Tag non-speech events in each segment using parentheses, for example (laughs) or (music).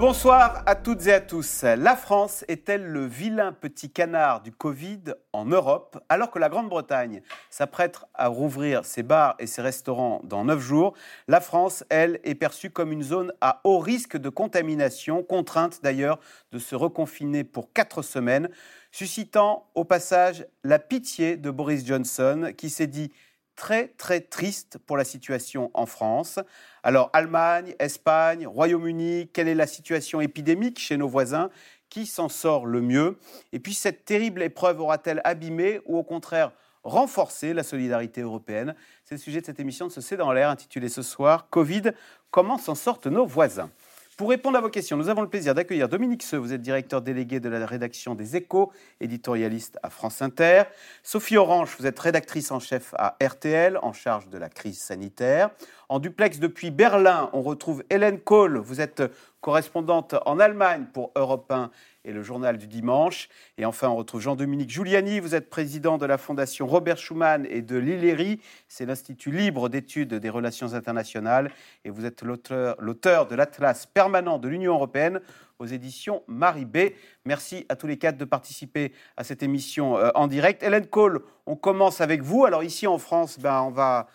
Bonsoir à toutes et à tous. La France est-elle le vilain petit canard du Covid en Europe Alors que la Grande-Bretagne s'apprête à rouvrir ses bars et ses restaurants dans neuf jours, la France, elle, est perçue comme une zone à haut risque de contamination, contrainte d'ailleurs de se reconfiner pour quatre semaines, suscitant au passage la pitié de Boris Johnson qui s'est dit très très triste pour la situation en France. Alors Allemagne, Espagne, Royaume-Uni, quelle est la situation épidémique chez nos voisins? Qui s'en sort le mieux? Et puis cette terrible épreuve aura-t-elle abîmé ou au contraire renforcé la solidarité européenne? C'est le sujet de cette émission de ce C'est dans l'air intitulée ce soir Covid, comment s'en sortent nos voisins? Pour répondre à vos questions, nous avons le plaisir d'accueillir Dominique Seux, vous êtes directeur délégué de la rédaction des Échos, éditorialiste à France Inter. Sophie Orange, vous êtes rédactrice en chef à RTL, en charge de la crise sanitaire. En duplex depuis Berlin, on retrouve Hélène Kohl, vous êtes correspondante en Allemagne pour Europe 1 et le journal du dimanche. Et enfin, on retrouve Jean-Dominique Giuliani. Vous êtes président de la Fondation Robert Schuman et de l'ILERI. C'est l'Institut libre d'études des relations internationales. Et vous êtes l'auteur de l'Atlas permanent de l'Union européenne aux éditions Marie B. Merci à tous les quatre de participer à cette émission euh, en direct. Hélène Cole, on commence avec vous. Alors ici en France, ben, on va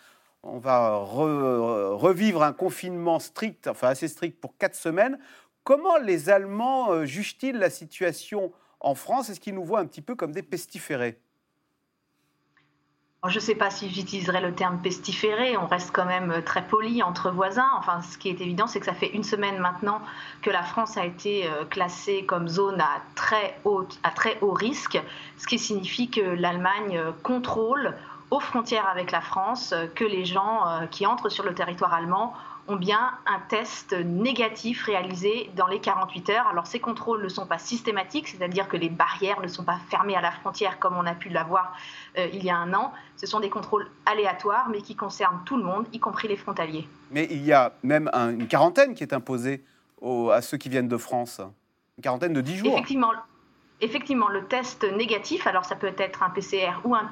on va revivre un confinement strict, enfin assez strict pour quatre semaines. Comment les Allemands euh, jugent-ils la situation en France? Est-ce qu'ils nous voient un petit peu comme des pestiférés? Je ne sais pas si j'utiliserais le terme pestiféré, on reste quand même euh, très poli entre voisins. Enfin, ce qui est évident, c'est que ça fait une semaine maintenant que la France a été euh, classée comme zone à à très haut risque, ce qui signifie que l'Allemagne contrôle aux frontières avec la France que les gens qui entrent sur le territoire allemand ont bien un test négatif réalisé dans les 48 heures. Alors ces contrôles ne sont pas systématiques, c'est-à-dire que les barrières ne sont pas fermées à la frontière comme on a pu l'avoir euh, il y a un an. Ce sont des contrôles aléatoires, mais qui concernent tout le monde, y compris les frontaliers. Mais il y a même une quarantaine qui est imposée à ceux qui viennent de France. Une quarantaine de 10 jours. Effectivement, effectivement, le test négatif, alors ça peut être un PCR ou un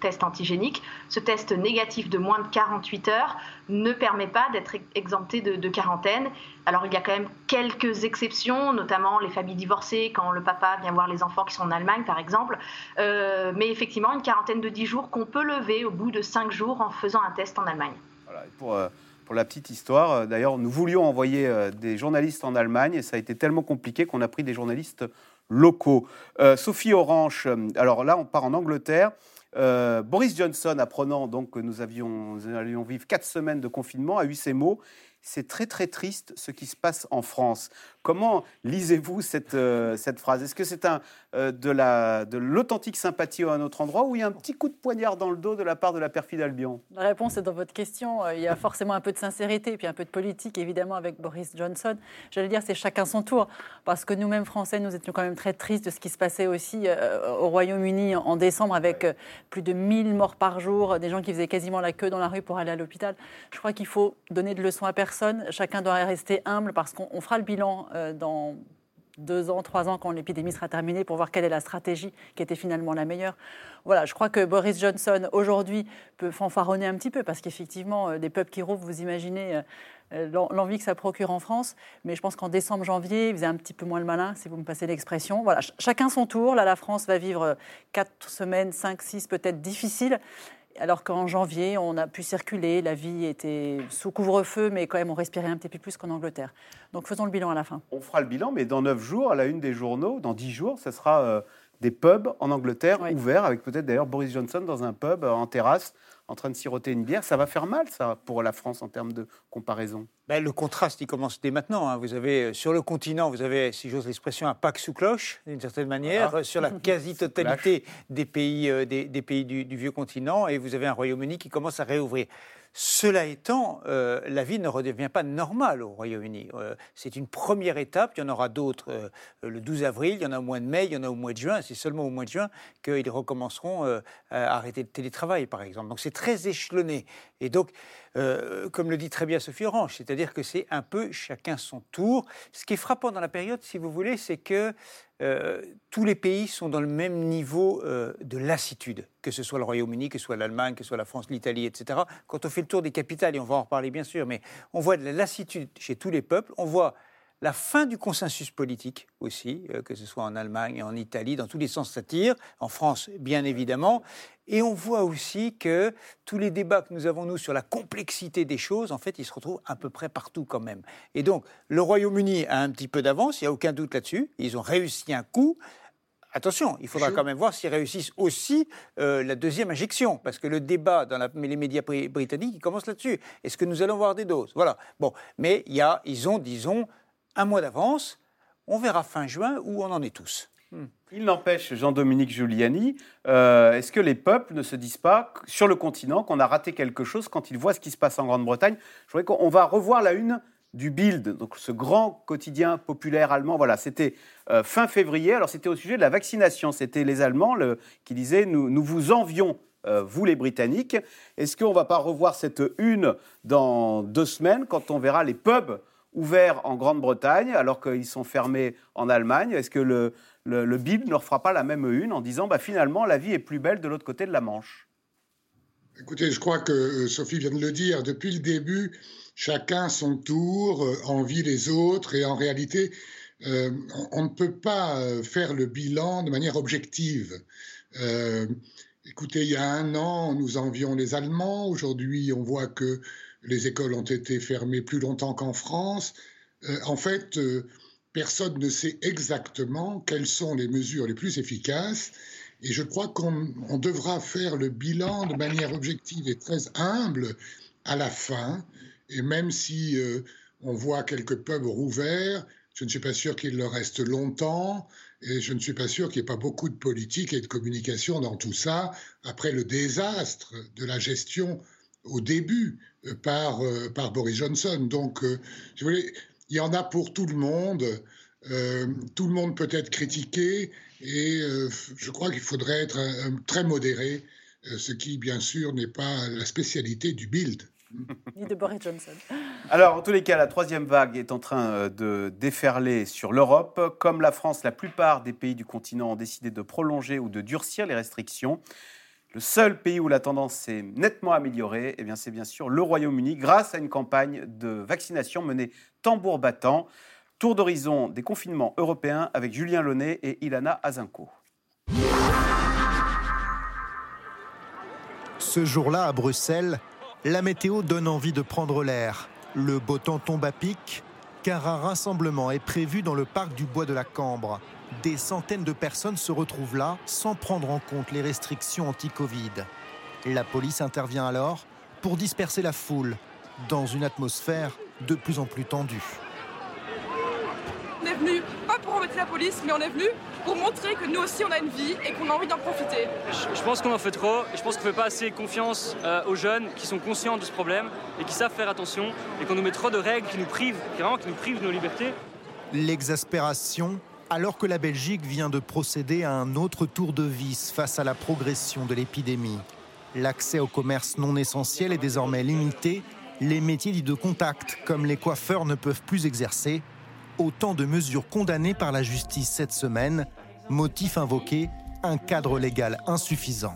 test, antigénique, ce test négatif de moins de 48 heures ne permet pas d'être exempté de, quarantaine. Alors il y a quand même quelques exceptions, notamment les familles divorcées, quand le papa vient voir les enfants qui sont en Allemagne par exemple. Euh, mais effectivement, une quarantaine de 10 jours qu'on peut lever au bout de 5 jours en faisant un test en Allemagne. Voilà, pour, euh, pour la petite histoire, euh, d'ailleurs, nous voulions envoyer des journalistes en Allemagne et ça a été tellement compliqué qu'on a pris des journalistes locaux. Euh, Sophie Orange, euh, alors là, on part en Angleterre. Euh, Boris Johnson, apprenant donc que nous, avions, nous allions vivre quatre semaines de confinement, a eu ces mots c'est très très triste ce qui se passe en France. Comment lisez-vous cette, euh, cette phrase? Est-ce que c'est un, euh, de l'authentique sympathie à un autre endroit ou il y a un petit coup de poignard dans le dos de la part de la perfide Albion? La réponse est dans votre question. Euh, il y a forcément un peu de sincérité et puis un peu de politique, évidemment, avec Boris Johnson. J'allais dire, c'est chacun son tour. Parce que nous-mêmes, Français, nous étions quand même très tristes de ce qui se passait aussi au Royaume-Uni en décembre avec plus de 1000 morts par jour, des gens qui faisaient quasiment la queue dans la rue pour aller à l'hôpital. Je crois qu'il faut donner de leçons à personne Chacun doit rester humble parce qu'on fera le bilan dans deux ans, trois ans, quand l'épidémie sera terminée, pour voir quelle est la stratégie qui était finalement la meilleure. Voilà, je crois que Boris Johnson, aujourd'hui, peut fanfaronner un petit peu, parce qu'effectivement, euh, des peuples qui rouvrent, vous imaginez euh, l'envie que ça procure en France. Mais je pense qu'en décembre, janvier, il faisait un petit peu moins le malin, si vous me passez l'expression. Voilà, chacun son tour. Là, la France va vivre quatre semaines, cinq, six, peut-être difficiles alors qu'en janvier, on a pu circuler, la vie était sous couvre-feu, mais quand même on respirait un petit peu plus qu'en Angleterre. Donc faisons le bilan à la fin. On fera le bilan, mais dans neuf jours, à la une des journaux, dans dix jours, ce sera euh, des pubs en Angleterre ouverts, avec peut-être d'ailleurs Boris Johnson dans un pub euh, en terrasse en train de siroter une bière. Ça va faire mal, ça, pour la France en termes de comparaison? Ben, Le contraste, il commence dès maintenant. Hein. Vous avez, euh, sur le continent, vous avez, si j'ose l'expression, un pack sous cloche, d'une certaine manière, sur la (laughs) quasi-totalité des pays, euh, des, pays du, du, vieux continent, et vous avez un Royaume-Uni qui commence à réouvrir. Cela étant, euh, la vie ne redevient pas normale au Royaume-Uni. Euh, c'est une première étape, il y en aura d'autres euh, le 12 avril, il y en a au mois de mai, il y en a au mois de juin. C'est seulement au mois de juin qu'ils recommenceront à arrêter le télétravail, par exemple. Donc c'est très échelonné. Et donc, comme le dit très bien Sophie Orange, c'est-à-dire que c'est un peu chacun son tour. Ce qui est frappant dans la période, si vous voulez, c'est que euh, tous les pays sont dans le même niveau euh, de lassitude, que ce soit le Royaume-Uni, que ce soit l'Allemagne, que ce soit la France, l'Italie, etc. Quand on fait le tour des capitales, et on va en reparler bien sûr, mais on voit de la lassitude chez tous les peuples, on voit la fin du consensus politique aussi, euh, que ce soit en Allemagne, en Italie, dans tous les sens ça tire, en France bien évidemment. Et on voit aussi que tous les débats que nous avons, nous, sur la complexité des choses, en fait, ils se retrouvent à peu près partout quand même. Et donc, le Royaume-Uni a un petit peu d'avance, il n'y a aucun doute là-dessus. Ils ont réussi un coup. Attention, il faudra quand même voir s'ils réussissent aussi euh, la deuxième injection, parce que le débat dans les médias britanniques, il commence là-dessus. Est-ce que nous allons voir des doses? Voilà. Bon, mais y a, ils ont, disons, un mois d'avance. On verra fin juin où on en est tous. Hmm. Il n'empêche, Jean-Dominique Giuliani, euh, est-ce que les peuples ne se disent pas sur le continent qu'on a raté quelque chose quand ils voient ce qui se passe en Grande-Bretagne? Je voudrais qu'on va revoir la une du Bild, donc ce grand quotidien populaire allemand. Voilà, c'était euh, fin février. Alors c'était au sujet de la vaccination. C'était les Allemands qui disaient nous, nous vous envions. Euh, vous les Britanniques. Est-ce qu'on ne va pas revoir cette une dans deux semaines quand on verra les pubs ouverts en Grande-Bretagne alors qu'ils sont fermés en Allemagne. Est-ce que le, le, le ne leur pas la même une en disant bah, finalement la vie est plus belle de l'autre côté de la Manche? Écoutez, je crois que euh, Sophie vient de le dire, depuis le début, chacun son tour, euh, envie les autres, et en réalité, euh, on ne peut pas faire le bilan de manière objective. écoutez, il y a un an, nous envions les Allemands, aujourd'hui, on voit que les écoles ont été fermées plus longtemps qu'en France. en fait, personne ne sait exactement quelles sont les mesures les plus efficaces. Et je crois qu'on devra faire le bilan de manière objective et très humble à la fin. Et même si euh, on voit quelques pubs rouverts, je ne suis pas sûr qu'il leur reste longtemps. Et je ne suis pas sûr qu'il n'y ait pas beaucoup de politique et de communication dans tout ça, après le désastre de la gestion au début euh, par, euh, par Boris Johnson. Donc, voulais, il y en a pour tout le monde. tout le monde peut être critiqué et je crois qu'il faudrait être très modéré, ce qui, bien sûr, n'est pas la spécialité du Bild. (laughs) Ni de Boris Johnson. Alors, en tous les cas, la troisième vague est en train euh, de déferler sur l'Europe. Comme la France, la plupart des pays du continent ont décidé de prolonger ou de durcir les restrictions. Le seul pays où la tendance s'est nettement améliorée, eh c'est bien sûr le Royaume-Uni, grâce à une campagne de vaccination menée tambour battant. Tour d'horizon des confinements européens avec Julien Launay et Ilana Azinko. Ce jour-là, à Bruxelles, la météo donne envie de prendre l'air. Le beau temps tombe à pic, car un rassemblement est prévu dans le parc du Bois de la Cambre. Des centaines de personnes se retrouvent là sans prendre en compte les restrictions anti-Covid. La police intervient alors pour disperser la foule dans une atmosphère de plus en plus tendue. On est venu pas pour embêter la police, mais on est venu pour montrer que nous aussi on a une vie et qu'on a envie d'en profiter. Je, pense qu'on en fait trop et je pense qu'on ne fait pas assez confiance euh, aux jeunes qui sont conscients de ce problème et qui savent faire attention et qu'on nous met trop de règles qui nous privent, vraiment qui nous privent de nos libertés. L'exaspération alors que la Belgique vient de procéder à un autre tour de vis face à la progression de l'épidémie. L'accès au commerce non essentiel est désormais limité. Les métiers dits de contact, comme les coiffeurs, ne peuvent plus exercer autant de mesures condamnées par la justice cette semaine. Motif invoqué, un cadre légal insuffisant.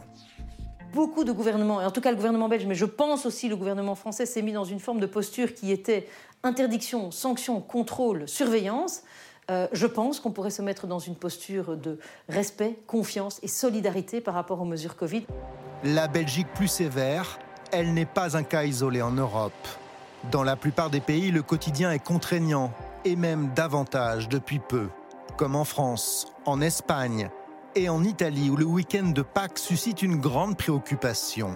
Beaucoup de gouvernements, et en tout cas le gouvernement belge, mais je pense aussi le gouvernement français, s'est mis dans une forme de posture qui était interdiction, sanction, contrôle, surveillance. Euh, je pense qu'on pourrait se mettre dans une posture de respect, confiance et solidarité par rapport aux mesures Covid. La Belgique plus sévère, elle n'est pas un cas isolé en Europe. Dans la plupart des pays, le quotidien est contraignant et même davantage depuis peu, comme en France, en Espagne et en Italie où le week-end de Pâques suscite une grande préoccupation.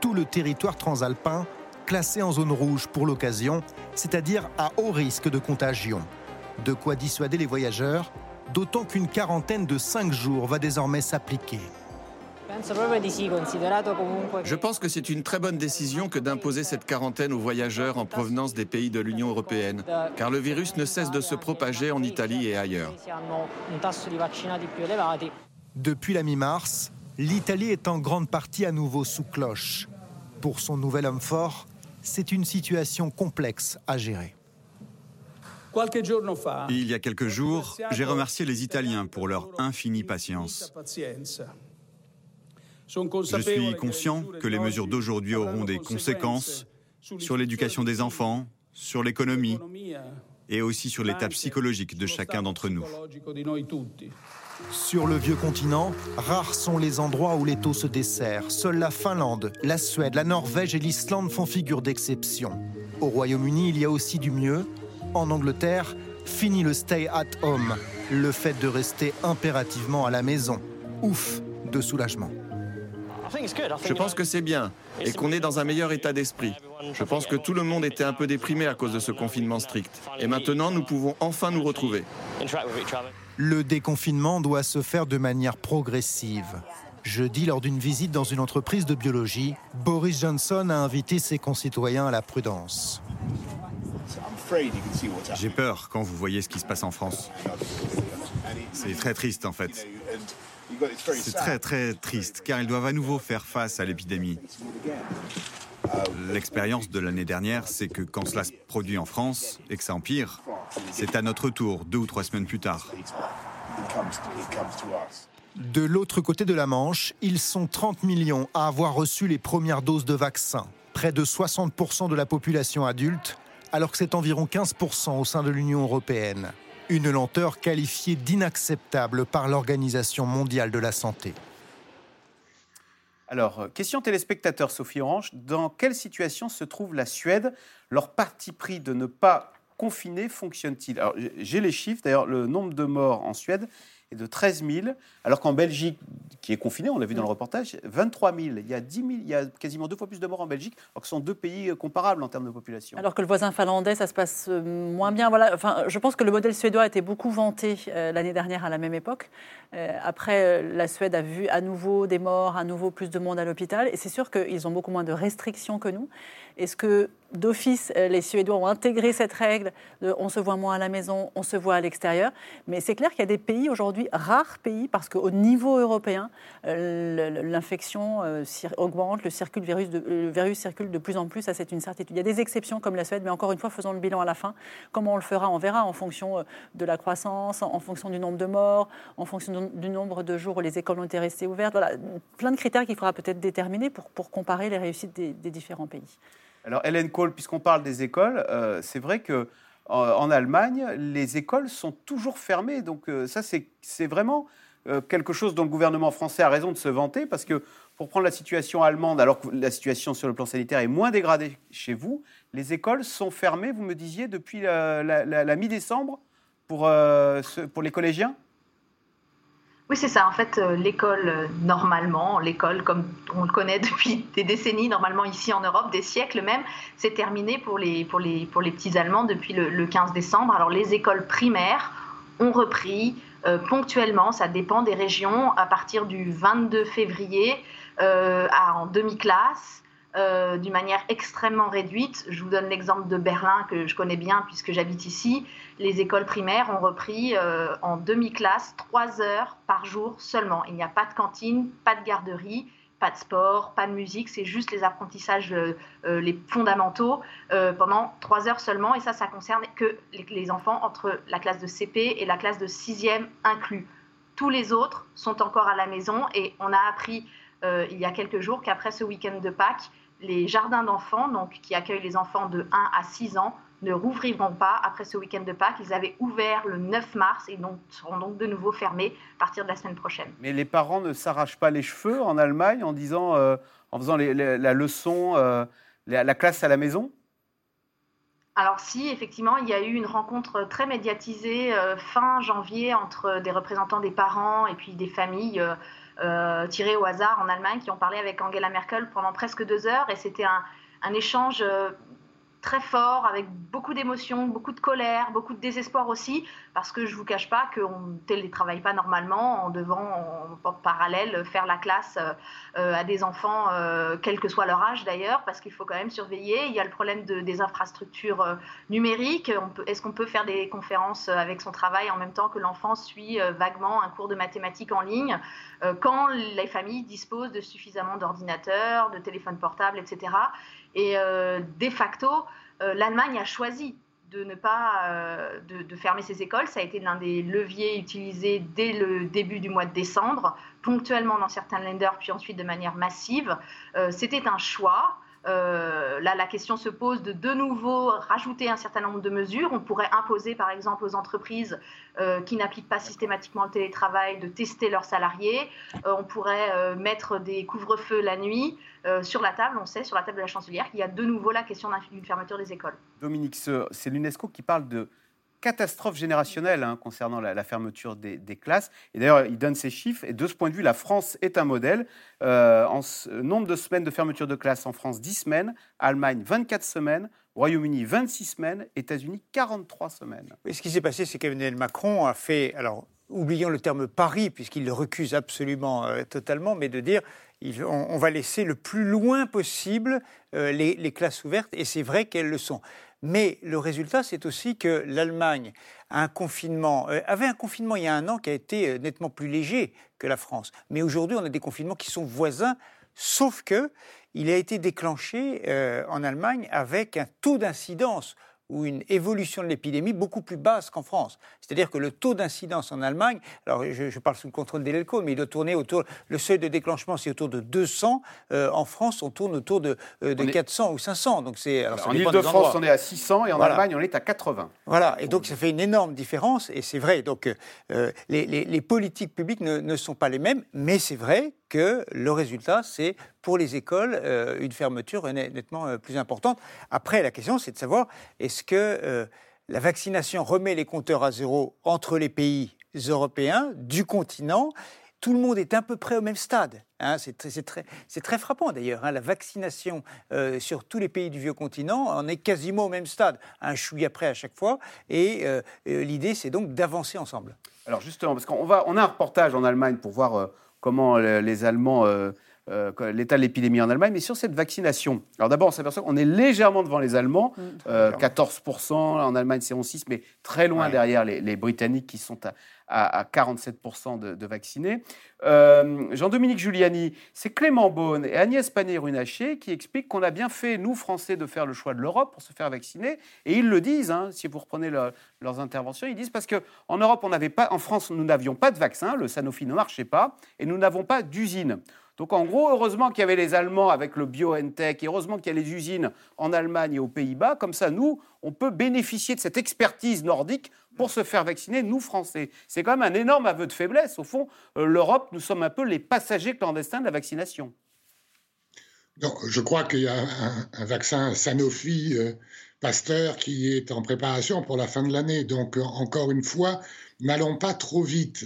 Tout le territoire transalpin classé en zone rouge pour l'occasion, c'est-à-dire à haut risque de contagion. De quoi dissuader les voyageurs, d'autant qu'une quarantaine de cinq jours va désormais s'appliquer. Je pense que c'est une très bonne décision que d'imposer cette quarantaine aux voyageurs en provenance des pays de l'Union européenne, car le virus ne cesse de se propager en Italie et ailleurs. Depuis la mi-mars, l'Italie est en grande partie à nouveau sous cloche. Pour son nouvel homme fort, c'est une situation complexe à gérer. Il y a quelques jours, j'ai remercié les Italiens pour leur infinie patience. Je suis conscient que les mesures d'aujourd'hui auront des conséquences sur l'éducation des enfants, sur l'économie, et aussi sur l'état psychologique de chacun d'entre nous. Sur le vieux continent, rares sont les endroits où les taux se desserrent. Seules la Finlande, la Suède, la Norvège et l'Islande font figure d'exception. Au Royaume-Uni, il y a aussi du mieux. En Angleterre, fini le stay at home, le fait de rester impérativement à la maison. Ouf de soulagement. Je pense que c'est bien et qu'on est dans un meilleur état d'esprit. Je pense que tout le monde était un peu déprimé à cause de ce confinement strict. Et maintenant, nous pouvons enfin nous retrouver. Le déconfinement doit se faire de manière progressive. Jeudi, lors d'une visite dans une entreprise de biologie, Boris Johnson a invité ses concitoyens à la prudence. J'ai peur quand vous voyez ce qui se passe en France. C'est très triste en fait. C'est très très triste car ils doivent à nouveau faire face à l'épidémie. L'expérience de l'année dernière, c'est que quand cela se produit en France et que ça empire, c'est à notre tour deux ou trois semaines plus tard. De l'autre côté de la Manche, ils sont 30 millions à avoir reçu les premières doses de vaccins, près de 60% de la population adulte, alors que c'est environ 15% au sein de l'Union européenne. Une lenteur qualifiée d'inacceptable par l'Organisation mondiale de la santé. Alors, euh, question téléspectateur, Sophie Orange. Dans quelle situation se trouve la Suède? Leur parti pris de ne pas confiner fonctionne-t-il? J'ai les chiffres. D'ailleurs, le nombre de morts en Suède de 13 000, alors qu'en Belgique, qui est confinée, on l'a vu dans le reportage, 23 000. Il y a 10 000, il y a quasiment deux fois plus de morts en Belgique, alors que ce sont deux pays euh, comparables en termes de population. Alors que le voisin finlandais, ça se passe euh, moins bien. Voilà. Enfin, je pense que le modèle suédois a été beaucoup vanté euh, l'année dernière à la même époque. après, la Suède a vu à nouveau des morts, à nouveau plus de monde à l'hôpital, et c'est sûr qu'ils ont beaucoup moins de restrictions que nous. Est-ce que d'office, les Suédois ont intégré cette règle de on se voit moins à la maison, on se voit à l'extérieur? Mais c'est clair qu'il y a des pays aujourd'hui, rares pays, parce qu'au niveau européen, euh, l'infection euh, augmente, le, virus le virus circule de plus en plus, ça c'est une certitude. Il y a des exceptions comme la Suède, mais encore une fois, faisons le bilan à la fin. Comment on le fera? On verra en fonction euh, de la croissance, en fonction du nombre de morts, en fonction du nombre de jours où les écoles ont été restées ouvertes. Voilà, plein de critères qu'il faudra peut-être déterminer pour comparer les réussites des, différents pays. Alors Hélène Kohl, puisqu'on parle des écoles, c'est vrai que Allemagne, les écoles sont toujours fermées. Donc ça, c'est vraiment euh, quelque chose dont le gouvernement français a raison de se vanter, parce que pour prendre la situation allemande, alors que la situation sur le plan sanitaire est moins dégradée chez vous, les écoles sont fermées, vous me disiez, depuis la, mi-décembre pour, euh, pour les collégiens? Oui, c'est ça. En fait, euh, l'école, normalement, l'école comme on le connaît (laughs) depuis des décennies, normalement ici en Europe, des siècles même, c'est terminé pour les, pour, les, pour les petits Allemands depuis le, le 15 décembre. Alors, les écoles primaires ont repris euh, ponctuellement, ça dépend des régions, à partir du 22 février euh, en demi-classe. Euh, d'une manière extrêmement réduite. Je vous donne l'exemple de Berlin que je connais bien puisque j'habite ici. Les écoles primaires ont repris en demi-classe trois heures par jour seulement. Il n'y a pas de cantine, pas de garderie pas de sport, pas de musique, c'est juste les apprentissages euh, euh, les fondamentaux euh, pendant trois heures seulement. Et ça, ça concerne que les, enfants entre la classe de CP et la classe de 6e inclus. Tous les autres sont encore à la maison et on a appris il y a quelques jours qu'après ce week-end de Pâques, les jardins d'enfants, donc qui accueillent les enfants de 1 à 6 ans, ne rouvriront pas après ce week-end de Pâques. Ils avaient ouvert le 9 mars et donc seront donc de nouveau fermés à partir de la semaine prochaine. Mais les parents ne s'arrachent pas les cheveux en Allemagne en disant, euh, en faisant la leçon, euh, la, classe à la maison? Alors si, effectivement, il y a eu une rencontre très médiatisée euh, fin janvier entre des représentants des parents et puis des familles tirées au hasard en Allemagne qui ont parlé avec Angela Merkel pendant presque deux heures et c'était un, un, échange très fort, avec beaucoup d'émotions, beaucoup de colère, beaucoup de désespoir aussi, parce que je ne vous cache pas qu'on ne télétravaille pas normalement en devant en, parallèle faire la classe euh, à des enfants, euh, quel que soit leur âge d'ailleurs, parce qu'il faut quand même surveiller. Il y a le problème de, des infrastructures euh, numériques. Est-ce qu'on peut faire des conférences avec son travail en même temps que l'enfant suit vaguement un cours de mathématiques en ligne quand les familles disposent de suffisamment d'ordinateurs, de téléphones portables, etc. Et euh, de facto, euh, l'Allemagne a choisi de ne pas euh, de, fermer ses écoles. Ça a été l'un des leviers utilisés dès le début du mois de décembre, ponctuellement dans certains lenders, puis ensuite de manière massive. C'était un choix. Là, la question se pose de de nouveau rajouter un certain nombre de mesures. On pourrait imposer, par exemple, aux entreprises qui n'appliquent pas systématiquement le télétravail de tester leurs salariés. on pourrait mettre des couvre-feux la nuit. sur la table, on sait, sur la table de la chancelière, qu'il y a de nouveau la question d'une fermeture des écoles. Dominique, c'est l'UNESCO qui parle de catastrophe générationnelle hein, concernant la, fermeture des, classes. Et d'ailleurs, il donne ces chiffres. Et de ce point de vue, la France est un modèle. Euh, en nombre de semaines de fermeture de classe en France, 10 semaines. Allemagne, 24 semaines. Royaume-Uni, 26 semaines. États-Unis, 43 semaines. Et ce qui s'est passé, c'est qu'Emmanuel Macron a fait. Alors, oublions le terme pari, puisqu'il le recuse absolument euh, totalement, mais de dire on, va laisser le plus loin possible euh, les, classes ouvertes, et c'est vrai qu'elles le sont. Mais le résultat, c'est aussi que l'Allemagne euh, avait un confinement il y a un an qui a été euh, nettement plus léger que la France. Mais aujourd'hui, on a des confinements qui sont voisins, sauf que il a été déclenché euh, en Allemagne avec un taux d'incidence ou une évolution de l'épidémie beaucoup plus basse qu'en France. C'est-à-dire que le taux d'incidence en Allemagne, alors je, parle sous le contrôle des LELCO, mais il doit tourner autour, le seuil de déclenchement c'est autour de 200, euh, en France on tourne autour de, euh, de 400 ou 500. Donc c'est, en Ile-de-France on est à 600 et en Allemagne on est à 80. Voilà, et donc ça fait une énorme différence, et c'est vrai, donc euh, les, les, politiques publiques ne, ne sont pas les mêmes, mais c'est vrai que le résultat, c'est pour les écoles euh, une fermeture nettement euh, plus importante. Après, la question, c'est de savoir est-ce que euh, la vaccination remet les compteurs à zéro entre les pays européens du continent? Tout le monde est à peu près au même stade. Hein. c'est très, frappant d'ailleurs. Hein. la vaccination sur tous les pays du vieux continent on est quasiment au même stade, un chouïa après à chaque fois. Et l'idée, c'est donc d'avancer ensemble. Alors justement, parce qu'on on a un reportage en Allemagne pour voir comment les Allemands, euh, l'état de l'épidémie en Allemagne, mais sur cette vaccination. Alors d'abord, on s'aperçoit qu'on est légèrement devant les Allemands, 14%, mm. euh, en Allemagne c'est 6, mais très loin derrière les, les, Britanniques qui sont à, à, 47% de, vaccinés. Euh, Jean-Dominique Giuliani, c'est Clément Beaune et Agnès Pannier-Runacher qui expliquent qu'on a bien fait, nous, Français, de faire le choix de l'Europe pour se faire vacciner. Et ils le disent, hein, si vous reprenez leurs interventions, ils disent parce qu'en Europe, on n'avait pas, en France, nous n'avions pas de vaccin, le Sanofi ne marchait pas, et nous n'avons pas d'usine. Donc en gros, heureusement qu'il y avait les Allemands avec le BioNTech, et heureusement qu'il y a les usines en Allemagne et aux Pays-Bas. Comme ça, nous, on peut bénéficier de cette expertise nordique pour se faire vacciner, nous, Français. C'est quand même un énorme aveu de faiblesse. Au fond, euh, l'Europe, nous sommes un peu les passagers clandestins de la vaccination. Non, je crois qu'il y a un, vaccin Sanofi euh, Pasteur qui est en préparation pour la fin de l'année. Donc, encore une fois, n'allons pas trop vite.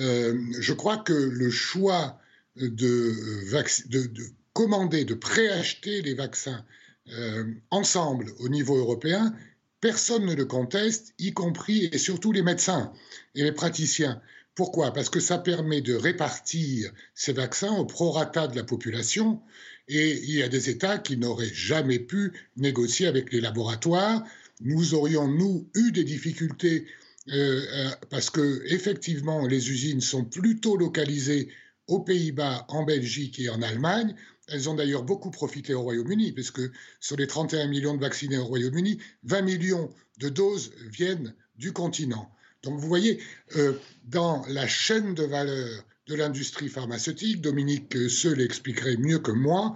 Euh, je crois que le choix de, commander, de préacheter les vaccins euh, ensemble au niveau européen, personne ne le conteste, y compris et surtout les médecins et les praticiens. Pourquoi? Parce que ça permet de répartir ces vaccins au prorata de la population et il y a des États qui n'auraient jamais pu négocier avec les laboratoires. Nous aurions, nous, eu des difficultés euh, euh, parce que, effectivement, les usines sont plutôt localisées aux Pays-Bas, en Belgique et en Allemagne. Elles ont d'ailleurs beaucoup profité au Royaume-Uni, puisque sur les 31 millions de vaccinés au Royaume-Uni, 20 millions de doses viennent du continent. Donc vous voyez, euh, dans la chaîne de valeur de l'industrie pharmaceutique, Dominique Seul l'expliquerait mieux que moi,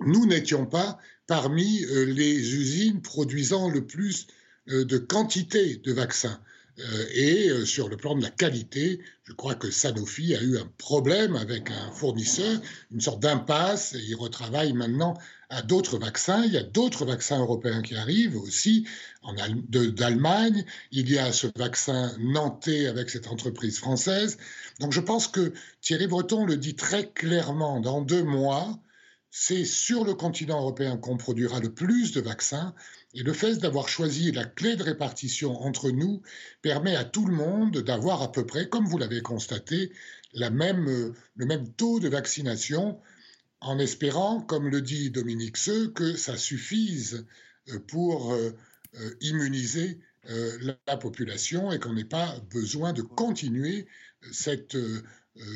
nous n'étions pas parmi euh, les usines produisant le plus euh, de quantité de vaccins. Euh, et euh, sur le plan de la qualité, je crois que Sanofi a eu un problème avec un fournisseur, une sorte d'impasse, et il retravaille maintenant à d'autres vaccins. Il y a d'autres vaccins européens qui arrivent aussi d'Allemagne. Il y a ce vaccin nantais avec cette entreprise française. Donc je pense que Thierry Breton le dit très clairement. Dans deux mois, c'est sur le continent européen qu'on produira le plus de vaccins. Et le fait d'avoir choisi la clé de répartition entre nous permet à tout le monde d'avoir à peu près, comme vous l'avez constaté, la même, le même taux de vaccination, en espérant, comme le dit Dominique Seux, que ça suffise euh, pour euh, euh, immuniser la population et qu'on n'ait pas besoin de continuer cette,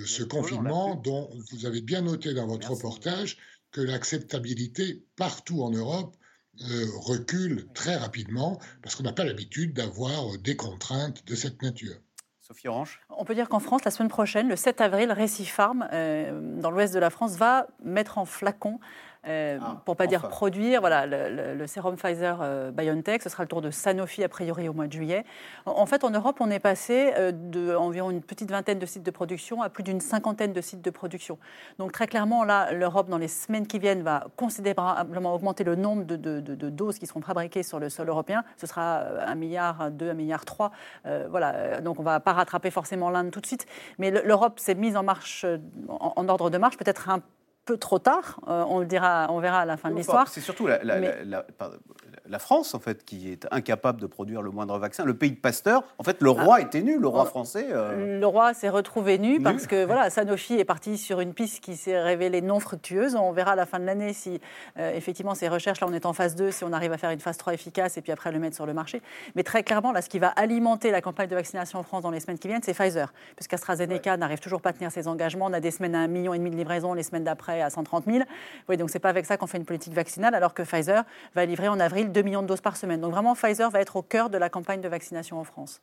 ce confinement dont vous avez bien noté dans votre reportage que l'acceptabilité partout en Europe euh, recule très rapidement parce qu'on n'a pas l'habitude d'avoir des contraintes de cette nature. Sophie Orange On peut dire qu'en France, la semaine prochaine, le 7 avril, Récif Farm, euh, dans l'ouest de la France, va mettre en flacon euh, ah, pour pas dire produire. Voilà, le, sérum Pfizer euh, BioNTech, ce sera le tour de Sanofi a priori au mois de juillet. En, fait, en Europe, on est passé euh, d'environ une petite vingtaine de sites de production à plus d'une cinquantaine de sites de production. Donc très clairement, là, l'Europe, dans les semaines qui viennent, va considérablement augmenter le nombre de, doses qui seront fabriquées sur le sol européen. Ce sera 1 milliard 2, 1 milliard 3. voilà, donc on ne va pas rattraper forcément l'Inde tout de suite. Mais l'Europe s'est mise en marche, en, en ordre de marche, peut-être un peu trop tard, euh, on le dira, on verra à la fin de l'histoire. C'est surtout la, la France, en fait, qui est incapable de produire le moindre vaccin. Le pays de Pasteur, en fait, le ah. roi était nu, le roi français. Euh. Le roi s'est retrouvé nu, parce que voilà, Sanofi est parti sur une piste qui s'est révélée non fructueuse. On verra à la fin de l'année si, euh, effectivement, ces recherches, là, on est en phase 2, si on arrive à faire une phase 3 efficace et puis après le mettre sur le marché. Mais très clairement, là, ce qui va alimenter la campagne de vaccination en France dans les semaines qui viennent, c'est Pfizer. Puisqu'AstraZeneca n'arrive toujours pas à tenir ses engagements. On a des semaines à 1,5 million de livraisons, les semaines d'après à 130 000. Oui, donc c'est pas avec ça qu'on fait une politique vaccinale, alors que Pfizer va livrer en avril 2 millions de doses par semaine. Donc vraiment, Pfizer va être au cœur de la campagne de vaccination en France.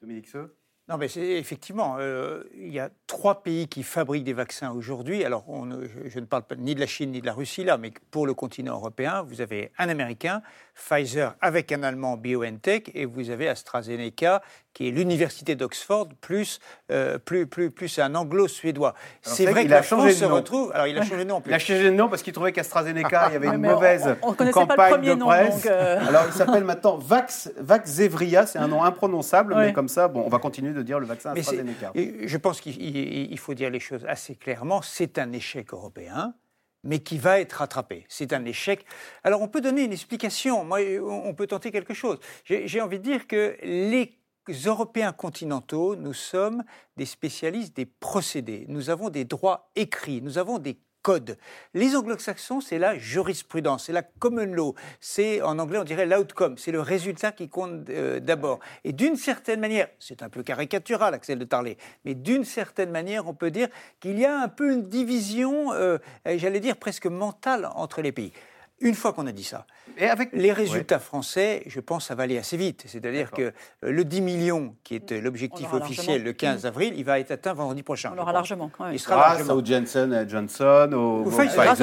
Dominique Seux? Non, mais effectivement, euh, il y a trois pays qui fabriquent des vaccins aujourd'hui. Alors, on, je, je, ne parle pas ni de la Chine ni de la Russie là, mais pour le continent européen, vous avez un Américain, Pfizer avec un Allemand BioNTech, et vous avez AstraZeneca qui est l'université d'Oxford, plus, euh, plus, plus, plus un anglo-suédois. C'est vrai qu'il a changé de nom. retrouve. Alors, il a changé de nom. Il a changé de nom parce qu'il trouvait qu'AstraZeneca, il y avait (laughs) une mauvaise on, campagne de presse. Euh. Alors, il s'appelle maintenant Vax, Vaxzevria, c'est un nom imprononçable, mais comme ça, bon, on va continuer de dire le vaccin AstraZeneca. je pense qu'il faut dire les choses assez clairement. C'est un échec européen mais qui va être rattrapé. C'est un échec. Alors on peut donner une explication, Moi, on peut tenter quelque chose. J'ai envie de dire que les Européens continentaux, nous sommes des spécialistes des procédés. Nous avons des droits écrits, nous avons des Les anglo-saxons, c'est la jurisprudence, c'est la common law, c'est en anglais on dirait l'outcome, c'est le résultat qui compte euh, d'abord. Et d'une certaine manière, c'est un peu caricatural, Axel de Tarlet, mais d'une certaine manière, on peut dire qu'il y a un peu une division, euh, j'allais dire presque mentale entre les pays. Une fois qu'on a dit ça, et avec... les résultats français, je pense, ça va aller assez vite. C'est-à-dire que euh, le 10 millions, qui est euh, l'objectif officiel le 15 avril, il va être atteint vendredi prochain. On l'aura largement. Il sera Grâce au Jensen Johnson, au, Pfizer.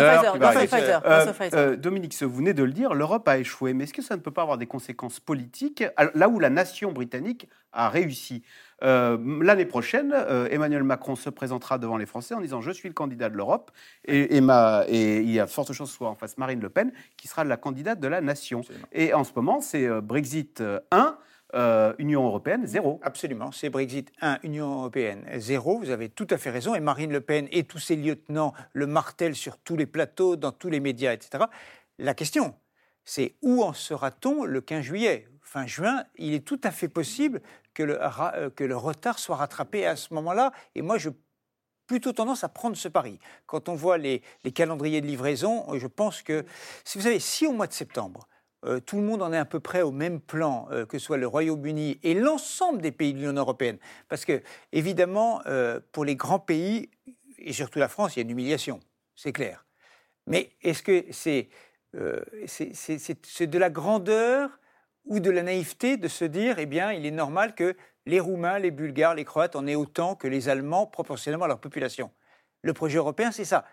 Pfizer. Dominique, vous venez de le dire, l'Europe a échoué. Mais est-ce que ça ne peut pas avoir des conséquences politiques là où la nation britannique a réussi euh, l'année prochaine, euh, Emmanuel Macron se présentera devant les Français en disant Je suis le candidat de l'Europe. Et, et, il y a forte chance que ce soit en face Marine Le Pen, qui sera la candidate de la nation. Et en ce moment, c'est euh, Brexit 1. Union européenne, zéro. Absolument, c'est Brexit 1, Union européenne, zéro. Vous avez tout à fait raison. Et Marine Le Pen et tous ses lieutenants le martèlent sur tous les plateaux, dans tous les médias, etc. La question, c'est où en sera-t-on le 15 juillet? Fin juin, il est tout à fait possible que le, euh, que le retard soit rattrapé à ce moment-là. Et moi, je plutôt tendance à prendre ce pari. Quand on voit les, calendriers de livraison, je pense que, si vous savez, si au mois de septembre, euh, tout le monde en est à peu près au même plan, euh, que ce soit le Royaume-Uni et l'ensemble des pays de l'Union européenne, parce que, évidemment, pour les grands pays, et surtout la France, il y a une humiliation, c'est clair. Mais est-ce que c'est c'est de la grandeur ou de la naïveté de se dire, eh bien, il est normal que les Roumains, les Bulgares, les Croates en aient autant que les Allemands proportionnellement à leur population. Le projet européen, c'est ça.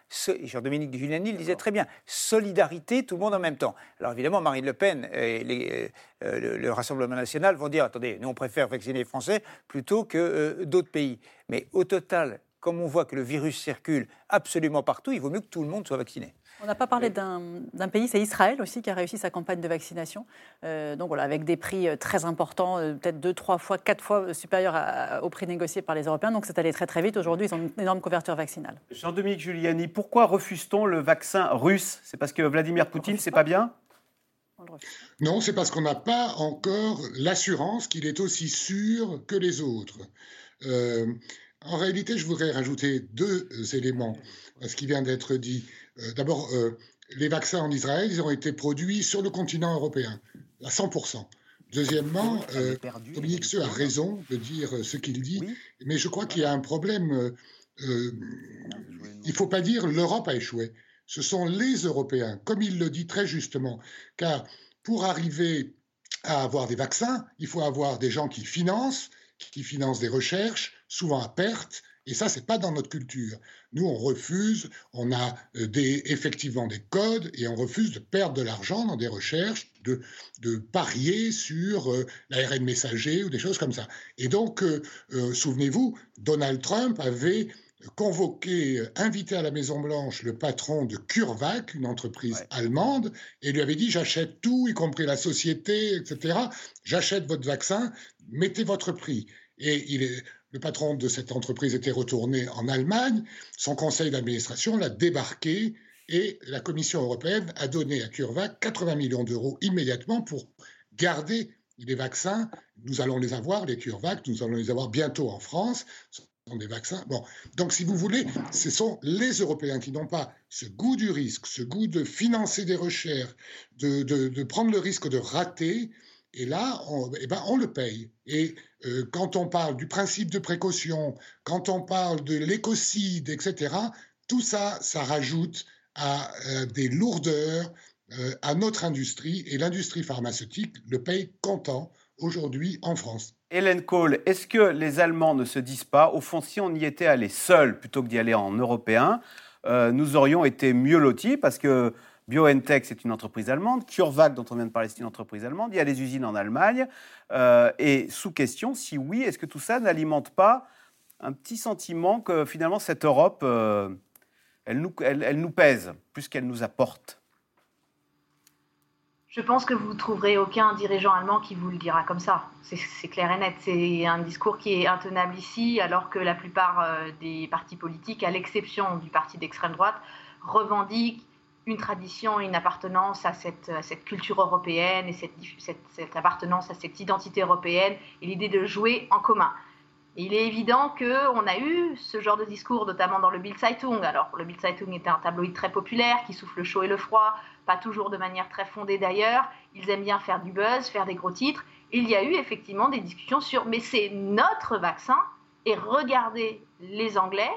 Jean-Dominique Giuliani le disait très bien. Solidarité, tout le monde en même temps. Alors évidemment, Marine Le Pen et euh, euh, le, Rassemblement national vont dire attendez, nous on préfère vacciner les Français plutôt que euh, d'autres pays. Mais au total, comme on voit que le virus circule absolument partout, il vaut mieux que tout le monde soit vacciné. On n'a pas parlé d'un pays, c'est Israël aussi qui a réussi sa campagne de vaccination. Euh, donc voilà, avec des prix euh, très importants, euh, peut-être deux, trois fois, quatre fois supérieurs au prix négocié par les Européens. Donc c'est allé très très vite. Aujourd'hui, ils ont une énorme couverture vaccinale. Jean-Dominique Giuliani, pourquoi refuse-t-on le vaccin russe? C'est parce que Vladimir Poutine, c'est pas bien? Non, c'est parce qu'on n'a pas encore l'assurance qu'il est aussi sûr que les autres. en réalité, je voudrais rajouter deux éléments à ce qui vient d'être dit. Euh, d'abord, euh, les vaccins en Israël, ils ont été produits sur le continent européen, à 100%. Deuxièmement, euh, Dominique Seux a raison de dire ce qu'il dit, mais je crois qu'il y a un problème. il ne faut pas dire l'Europe a échoué. Ce sont les Européens, comme il le dit très justement, car pour arriver à avoir des vaccins, il faut avoir des gens qui financent, qui financent des recherches, souvent à perte, Et ça, c'est pas dans notre culture. Nous, on refuse, on a euh, des, effectivement des codes et on refuse de perdre de l'argent dans des recherches, de, de parier sur euh, l'ARN messager ou des choses comme ça. Et donc, euh, souvenez-vous, Donald Trump avait convoqué, invité à la Maison-Blanche le patron de CureVac, une entreprise allemande, et lui avait dit j'achète tout, y compris la société, etc. J'achète votre vaccin, mettez votre prix. Et il est, le patron de cette entreprise était retourné en Allemagne, son conseil d'administration l'a débarqué et la Commission européenne a donné à CureVac 80 millions d'euros immédiatement pour garder les vaccins. Nous allons les avoir, les CureVac, nous allons les avoir bientôt en France. Ce sont des vaccins. Bon, donc si vous voulez, ce sont les Européens qui n'ont pas ce goût du risque, ce goût de financer des recherches, de, de prendre le risque de rater et là, on, eh ben, on le paye. Et euh, quand on parle du principe de précaution, quand on parle de l'écocide, etc., tout ça, ça rajoute à euh, des lourdeurs euh, à notre industrie. Et l'industrie pharmaceutique le paye comptant aujourd'hui en France. Hélène Kohl, est-ce que les Allemands ne se disent pas, au fond, si on y était allé seul plutôt que d'y aller en européen, nous aurions été mieux lotis parce que BioNTech, c'est une entreprise allemande. CureVac, dont on vient de parler, c'est une entreprise allemande. Il y a des usines en Allemagne. Euh, et sous question, si oui, est-ce que tout ça n'alimente pas un petit sentiment que finalement cette Europe, euh, elle, nous, elle, nous pèse plus qu'elle nous apporte? Je pense que vous ne trouverez aucun dirigeant allemand qui vous le dira comme ça. C'est clair et net. C'est un discours qui est intenable ici, alors que la plupart euh, des partis politiques, à l'exception du parti d'extrême droite, revendiquent une tradition, une appartenance à cette, culture européenne et cette, appartenance à cette identité européenne et l'idée de jouer en commun. Il est évident qu'on a eu ce genre de discours, notamment dans le Bild Zeitung. Alors, le Bild Zeitung était un tabloïd très populaire qui souffle le chaud et le froid, pas toujours de manière très fondée d'ailleurs. Ils aiment bien faire du buzz, faire des gros titres. il y a eu effectivement des discussions sur mais c'est notre vaccin et regardez les Anglais,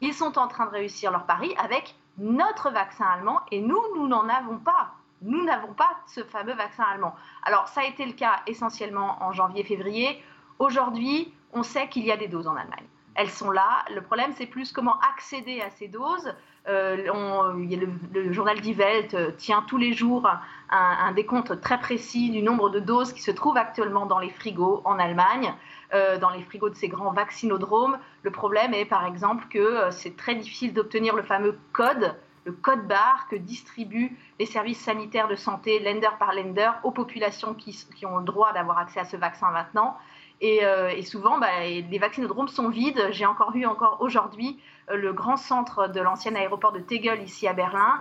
ils sont en train de réussir leur pari avec notre vaccin allemand et nous, nous n'en avons pas. Nous n'avons pas ce fameux vaccin allemand. Alors, ça a été le cas essentiellement en janvier-février. Aujourd'hui, on sait qu'il y a des doses en Allemagne. Elles sont là. Le problème, c'est plus comment accéder à ces doses. Euh, le, journal Die Welt euh, tient tous les jours un, décompte très précis du nombre de doses qui se trouvent actuellement dans les frigos en Allemagne. Euh, dans les frigos de ces grands vaccinodromes. Le problème est par exemple que euh, c'est très difficile d'obtenir le fameux code, le code barre que distribuent les services sanitaires de santé, lender par lender, aux populations qui, ont le droit d'avoir accès à ce vaccin maintenant. Et, euh, souvent, bah, les vaccinodromes sont vides. J'ai encore vu encore aujourd'hui le grand centre de l'ancien aéroport de Tegel ici à Berlin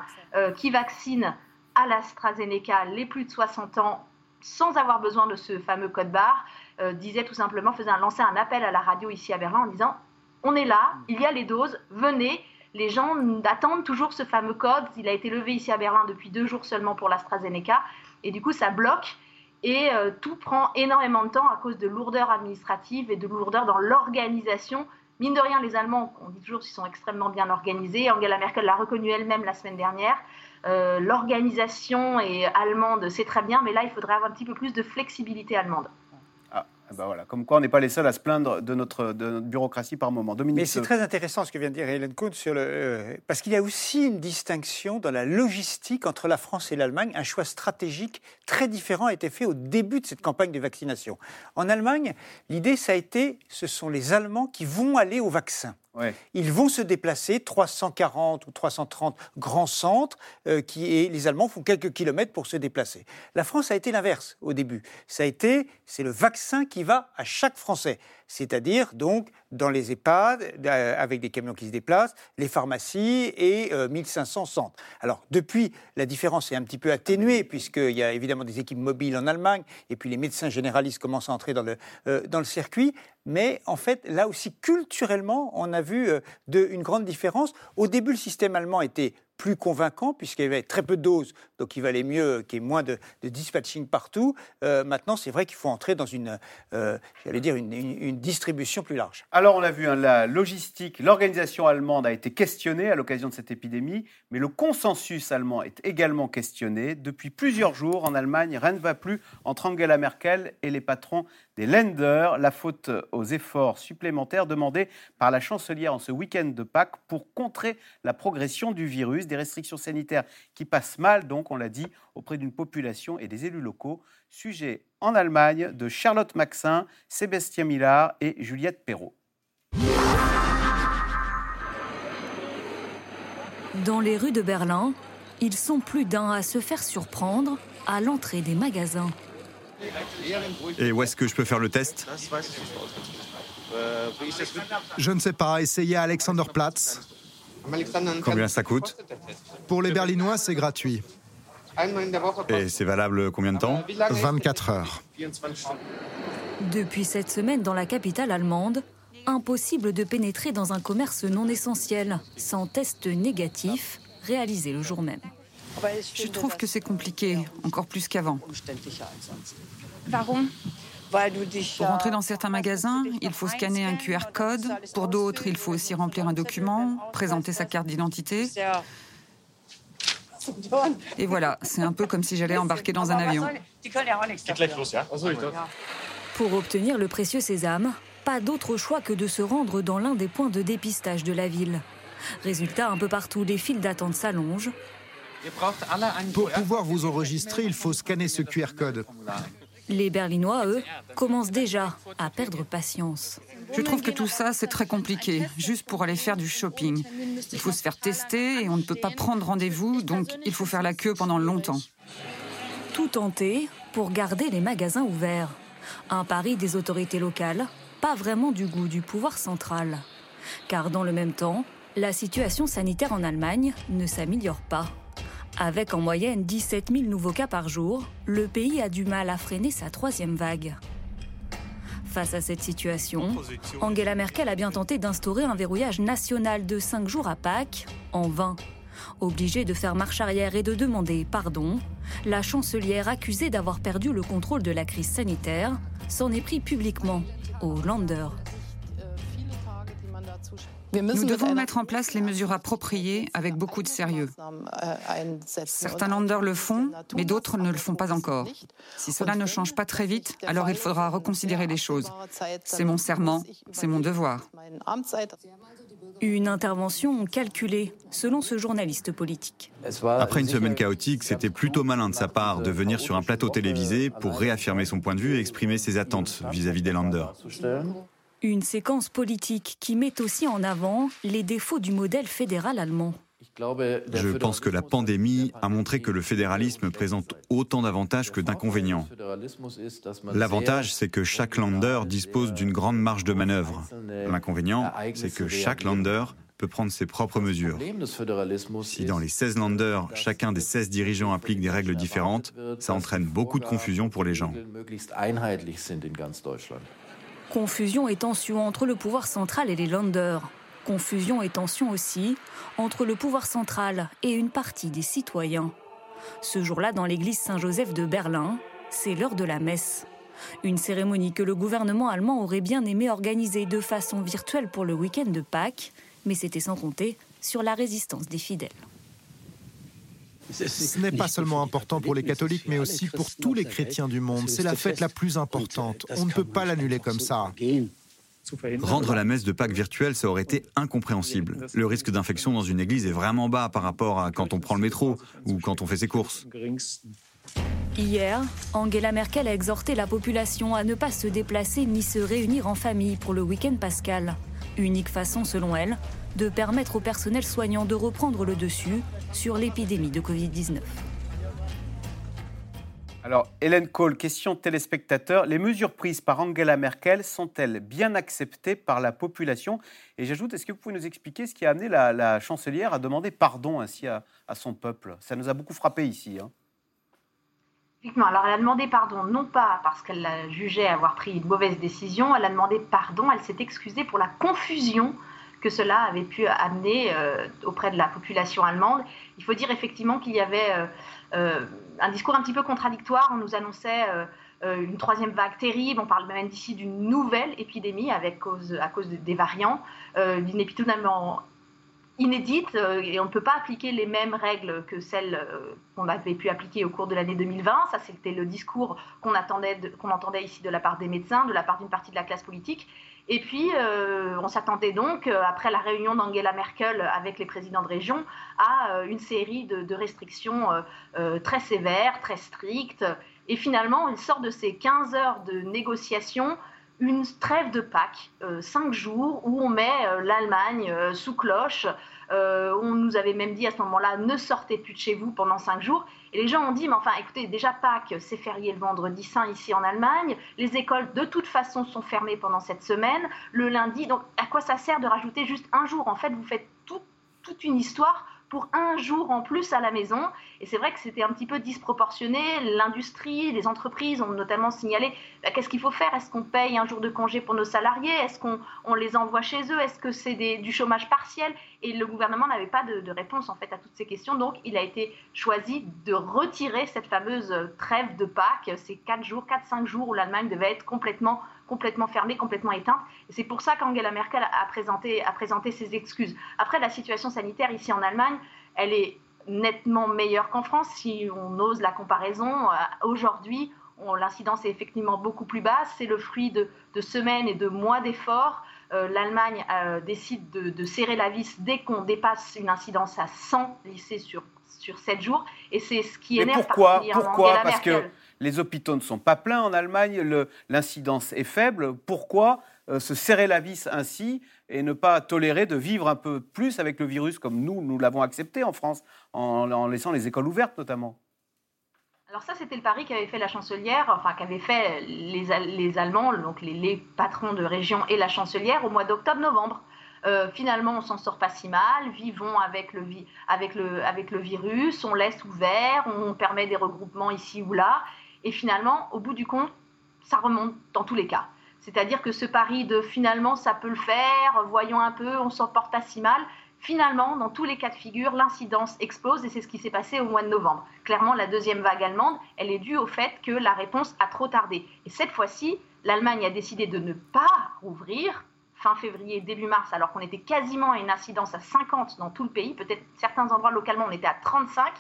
qui vaccine à l'AstraZeneca les plus de 60 ans sans avoir besoin de ce fameux code barre. Euh, disait tout simplement, faisait un, lancer un appel à la radio ici à Berlin en disant on est là, il y a les doses, venez. Les gens attendent toujours ce fameux code. Il a été levé ici à Berlin depuis deux jours seulement pour l'AstraZeneca. Et du coup, ça bloque. Et euh, tout prend énormément de temps à cause de lourdeurs administratives et de lourdeurs dans l'organisation. Mine de rien, les Allemands, on dit toujours qu'ils sont extrêmement bien organisés. Angela Merkel l'a reconnu elle-même la semaine dernière. Euh, l'organisation est allemande, c'est très bien, mais là, il faudrait avoir un petit peu plus de flexibilité allemande. Ah bah voilà, comme quoi on n'est pas les seuls à se plaindre de notre, de notre bureaucratie par moment. Dominique Mais c'est très intéressant ce que vient de dire Hélène Kuhn sur le, euh, parce qu'il y a aussi une distinction dans la logistique entre la France et l'Allemagne. Un choix stratégique très différent a été fait au début de cette campagne de vaccination. En Allemagne, l'idée ça a été, ce sont les Allemands qui vont aller au vaccin. Ils vont se déplacer, 340 ou 330 grands centres, euh, qui, et les Allemands font quelques kilomètres pour se déplacer. La France a été l'inverse au début. Ça a été, c'est le vaccin qui va à chaque Français c'est-à-dire donc dans les EHPAD, euh, avec des camions qui se déplacent, les pharmacies et 1500 euh, centres. Alors depuis, la différence est un petit peu atténuée, puisqu'il y a évidemment des équipes mobiles en Allemagne, et puis les médecins généralistes commencent à entrer dans le, euh, dans le circuit. Mais en fait, là aussi, culturellement, on a vu une grande différence. Au début, le système allemand était plus convaincant, puisqu'il y avait très peu de doses, donc il valait mieux qu'il y ait moins de, dispatching partout. Euh, maintenant, c'est vrai qu'il faut entrer dans une, euh, j'allais dire, une, distribution plus large. Alors, on l'a vu, hein, la logistique, l'organisation allemande a été questionnée à l'occasion de cette épidémie, mais le consensus allemand est également questionné. Depuis plusieurs jours, en Allemagne, rien ne va plus entre Angela Merkel et les patrons des Länder, la faute aux efforts supplémentaires demandés par la chancelière en ce week-end de Pâques pour contrer la progression du virus des restrictions sanitaires qui passent mal, donc on l'a dit, auprès d'une population et des élus locaux. Sujet en Allemagne de Charlotte Maxin, Sébastien Millard et Juliette Perrault. Dans les rues de Berlin, ils sont plus d'un à se faire surprendre à l'entrée des magasins. Et où est-ce que je peux faire le test Je ne sais pas, essayez à Alexanderplatz. Combien ça coûte Pour les Berlinois, c'est gratuit. Et c'est valable combien de temps 24 heures. Depuis cette semaine dans la capitale allemande, impossible de pénétrer dans un commerce non essentiel sans test négatif réalisé le jour même. Je trouve que c'est compliqué, encore plus qu'avant. Pour entrer dans certains magasins, il faut scanner un QR code. Pour d'autres, il faut aussi remplir un document, présenter sa carte d'identité. Et voilà, c'est un peu comme si j'allais embarquer dans un avion. Pour obtenir le précieux sésame, pas d'autre choix que de se rendre dans l'un des points de dépistage de la ville. Résultat, un peu partout, les files d'attente s'allongent. Pour pouvoir vous enregistrer, il faut scanner ce QR code. Les Berlinois, eux, commencent déjà à perdre patience. Je trouve que tout ça, c'est très compliqué, juste pour aller faire du shopping. Il faut se faire tester et on ne peut pas prendre rendez-vous, donc il faut faire la queue pendant longtemps. Tout tenter pour garder les magasins ouverts. Un pari des autorités locales, pas vraiment du goût du pouvoir central. Car dans le même temps, la situation sanitaire en Allemagne ne s'améliore pas. Avec en moyenne 17 000 nouveaux cas par jour, le pays a du mal à freiner sa troisième vague. Face à cette situation, Angela Merkel a bien tenté d'instaurer un verrouillage national de 5 jours à Pâques, en vain. Obligée de faire marche arrière et de demander pardon, la chancelière accusée d'avoir perdu le contrôle de la crise sanitaire s'en est pris publiquement au Lander. Nous devons mettre en place les mesures appropriées avec beaucoup de sérieux. Certains landers le font, mais d'autres ne le font pas encore. Si cela ne change pas très vite, alors il faudra reconsidérer les choses. C'est mon serment, c'est mon devoir. Une intervention calculée, selon ce journaliste politique. Après une semaine chaotique, c'était plutôt malin de sa part de venir sur un plateau télévisé pour réaffirmer son point de vue et exprimer ses attentes vis-à-vis -vis des landers. Une séquence politique qui met aussi en avant les défauts du modèle fédéral allemand. Je pense que la pandémie a montré que le fédéralisme présente autant d'avantages que d'inconvénients. L'avantage, c'est que chaque lander dispose d'une grande marge de manœuvre. L'inconvénient, c'est que chaque lander peut prendre ses propres mesures. Si dans les 16 landers, chacun des 16 dirigeants applique des règles différentes, ça entraîne beaucoup de confusion pour les gens. Confusion et tension entre le pouvoir central et les Länder. Confusion et tension aussi entre le pouvoir central et une partie des citoyens. Ce jour-là, dans l'église Saint-Joseph de Berlin, c'est l'heure de la messe. Une cérémonie que le gouvernement allemand aurait bien aimé organiser de façon virtuelle pour le week-end de Pâques, mais c'était sans compter sur la résistance des fidèles. Ce n'est pas seulement important pour les catholiques, mais aussi pour tous les chrétiens du monde. C'est la fête la plus importante. On ne peut pas l'annuler comme ça. Rendre la messe de Pâques virtuelle, ça aurait été incompréhensible. Le risque d'infection dans une église est vraiment bas par rapport à quand on prend le métro ou quand on fait ses courses. Hier, Angela Merkel a exhorté la population à ne pas se déplacer ni se réunir en famille pour le week-end pascal. Unique façon, selon elle, de permettre au personnel soignant de reprendre le dessus sur l'épidémie de Covid-19. Alors, Hélène Kohl, question téléspectateur. Les mesures prises par Angela Merkel sont-elles bien acceptées par la population? Et j'ajoute, est-ce que vous pouvez nous expliquer ce qui a amené la, chancelière à demander pardon ainsi à, son peuple? Ça nous a beaucoup frappé ici. Hein. Alors, elle a demandé pardon, non pas parce qu'elle jugé avoir pris une mauvaise décision, elle a demandé pardon, elle s'est excusée pour la confusion que cela avait pu amener auprès de la population allemande. Il faut dire effectivement qu'il y avait un discours un petit peu contradictoire. On nous annonçait une troisième vague terrible. On parle même d'ici d'une nouvelle épidémie à cause des variants, d'une épidémie inédite euh, et on ne peut pas appliquer les mêmes règles que celles euh, qu'on avait pu appliquer au cours de l'année 2020. Ça, c'était le discours qu'on qu'on entendait ici de la part des médecins, de la part d'une partie de la classe politique. Et puis, euh, on s'attendait donc, après la réunion d'Angela Merkel avec les présidents de région, à une série de, de restrictions très sévères, très strictes. Et finalement, il sort de ces 15 heures de négociations une trêve de Pâques, euh, cinq jours, où on met euh, l'Allemagne euh, sous cloche. on nous avait même dit à ce moment-là, ne sortez plus de chez vous pendant cinq jours. Et les gens ont dit, mais enfin, écoutez, déjà Pâques, c'est férié le vendredi saint ici en Allemagne. Les écoles, de toute façon, sont fermées pendant cette semaine. Le lundi, donc à quoi ça sert de rajouter juste un jour? En fait, vous faites toute une histoire pour un jour en plus à la maison. Et c'est vrai que c'était un petit peu disproportionné. L'industrie, les entreprises ont notamment signalé bah, qu'est-ce qu'il faut faire? Est-ce qu'on paye un jour de congé pour nos salariés? Est-ce qu'on on les envoie chez eux? Est-ce que c'est du chômage partiel? Et le gouvernement n'avait pas de, réponse en fait à toutes ces questions. Donc il a été choisi de retirer cette fameuse trêve de Pâques, ces 4 jours, 4-5 jours où l'Allemagne devait être complètement complètement fermée, complètement éteinte. Et c'est pour ça qu'Angela Merkel a présenté, a présenté ses excuses. Après, la situation sanitaire ici en Allemagne, elle est nettement meilleure qu'en France, si on ose la comparaison. Euh, aujourd'hui, l'incidence est effectivement beaucoup plus basse. C'est le fruit de, semaines et de mois d'efforts. Euh, L'Allemagne euh, décide de, serrer la vis dès qu'on dépasse une incidence à 100 lycées sur, sur 7 jours. Et c'est ce qui énerve Mais pourquoi? Pourquoi Parce que les hôpitaux ne sont pas pleins en Allemagne, l'incidence est faible. Pourquoi euh, se serrer la vis ainsi et ne pas tolérer de vivre un peu plus avec le virus comme nous, nous l'avons accepté en France, en, laissant les écoles ouvertes notamment? Alors ça, c'était le pari qu'avait fait la chancelière, enfin qu'avaient fait les, Allemands, donc les, patrons de région et la chancelière au mois d'octobre-novembre. Euh, finalement, on s'en sort pas si mal, vivons avec le, virus, on laisse ouvert, on permet des regroupements ici ou là, et finalement, au bout du compte, ça remonte dans tous les cas. C'est-à-dire que ce pari de finalement ça peut le faire, voyons un peu, on s'en porte pas si mal, finalement, dans tous les cas de figure, l'incidence explose et c'est ce qui s'est passé au mois de novembre. Clairement, la deuxième vague allemande, elle est due au fait que la réponse a trop tardé. Et cette fois-ci, l'Allemagne a décidé de ne pas rouvrir fin février, début mars, alors qu'on était quasiment à une incidence à 50 dans tout le pays, peut-être certains endroits localement on était à 35.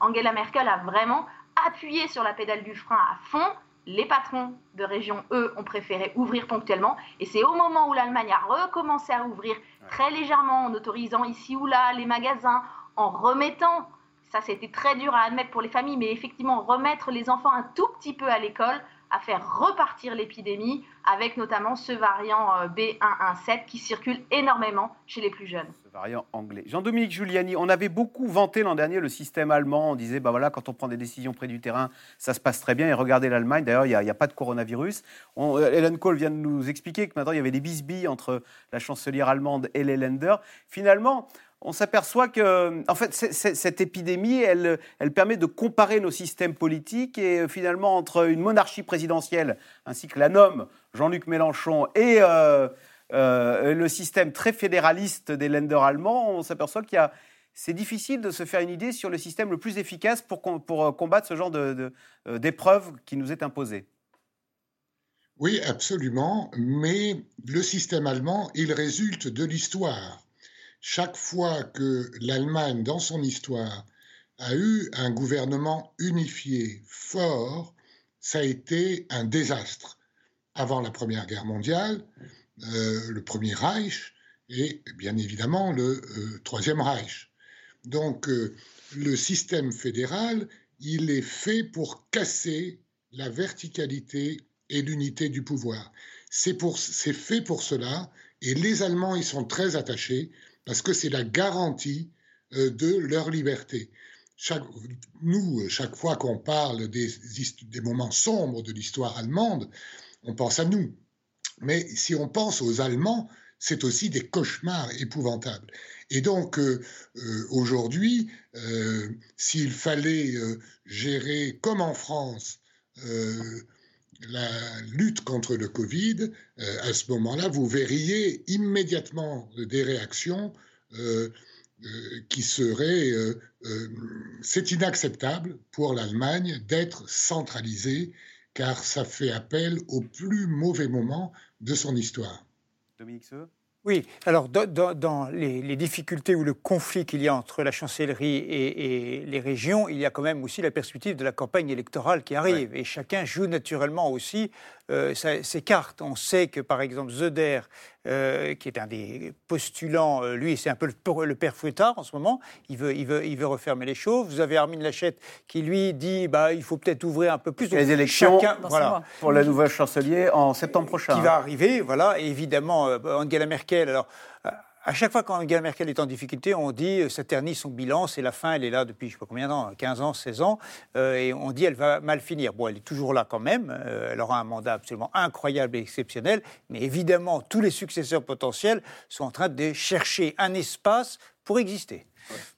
Angela Merkel a vraiment appuyé sur la pédale du frein à fond. Les patrons de région, eux, ont préféré ouvrir ponctuellement. Et c'est au moment où l'Allemagne a recommencé à ouvrir très légèrement, en autorisant ici ou là les magasins, en remettant, ça c'était très dur à admettre pour les familles, mais effectivement remettre les enfants un tout petit peu à l'école, à faire repartir l'épidémie, avec notamment ce variant euh, B117 qui circule énormément chez les plus jeunes. Ce variant anglais. Jean-Dominique Giuliani, on avait beaucoup vanté l'an dernier le système allemand. On disait, bah voilà, quand on prend des décisions près du terrain, ça se passe très bien. Et regardez l'Allemagne, d'ailleurs, il n'y a, pas de coronavirus. On, Hélène Kohl vient de nous expliquer que maintenant, il y avait des bisbilles entre la chancelière allemande et les Länder. Finalement, on s'aperçoit que, en fait, cette épidémie, elle, elle permet de comparer nos systèmes politiques et euh, finalement entre une monarchie présidentielle ainsi que la nomme Jean-Luc Mélenchon et euh, euh, le système très fédéraliste des lenders allemands, on s'aperçoit qu'il y a c'est difficile de se faire une idée sur le système le plus efficace pour, pour combattre ce genre d'épreuve qui nous est imposée. Oui, absolument, mais le système allemand, il résulte de l'histoire chaque fois que l'Allemagne, dans son histoire, a eu un gouvernement unifié, fort, ça a été un désastre. Avant la Première Guerre mondiale, euh, le Premier Reich et bien évidemment le euh, Troisième Reich. Donc euh, le système fédéral, il est fait pour casser la verticalité et l'unité du pouvoir. C'est fait pour cela, et les Allemands y sont très attachés parce que c'est la garantie euh, de leur liberté. nous, chaque fois qu'on parle des, moments sombres de l'histoire allemande, on pense à nous. Mais si on pense aux Allemands, c'est aussi des cauchemars épouvantables. Et donc, euh, euh, aujourd'hui, s'il fallait gérer, comme en France, la lutte contre le Covid, à ce moment-là, vous verriez immédiatement des réactions qui seraient... c'est inacceptable pour l'Allemagne d'être centralisée, car ça fait appel au plus mauvais moment de son histoire. Dominique Seux? Oui, alors dans, les, difficultés ou le conflit qu'il y a entre la chancellerie et, les régions, il y a quand même aussi la perspective de la campagne électorale qui arrive. Et chacun joue naturellement aussi euh, ses cartes. On sait que par exemple Zöder, euh, qui est un des postulants, euh, lui c'est un peu le, père Fouettard en ce moment, il veut, il, veut, il veut refermer les choses. Vous avez Armin Lachette qui lui dit bah, il faut peut-être ouvrir un peu plus. les élections voilà. pour le nouveau chancelier en septembre prochain. Qui va arriver, voilà, et évidemment Angela Merkel. Alors, à chaque fois qu'Angela Merkel est en difficulté, on dit ça euh, ternit son bilan, c'est la fin, elle est là depuis je ne sais pas combien temps, 15 ans, 16 ans, euh, et on dit elle va mal finir. Bon, elle est toujours là quand même, euh, elle aura un mandat absolument incroyable et exceptionnel, mais évidemment, tous les successeurs potentiels sont en train de chercher un espace pour exister.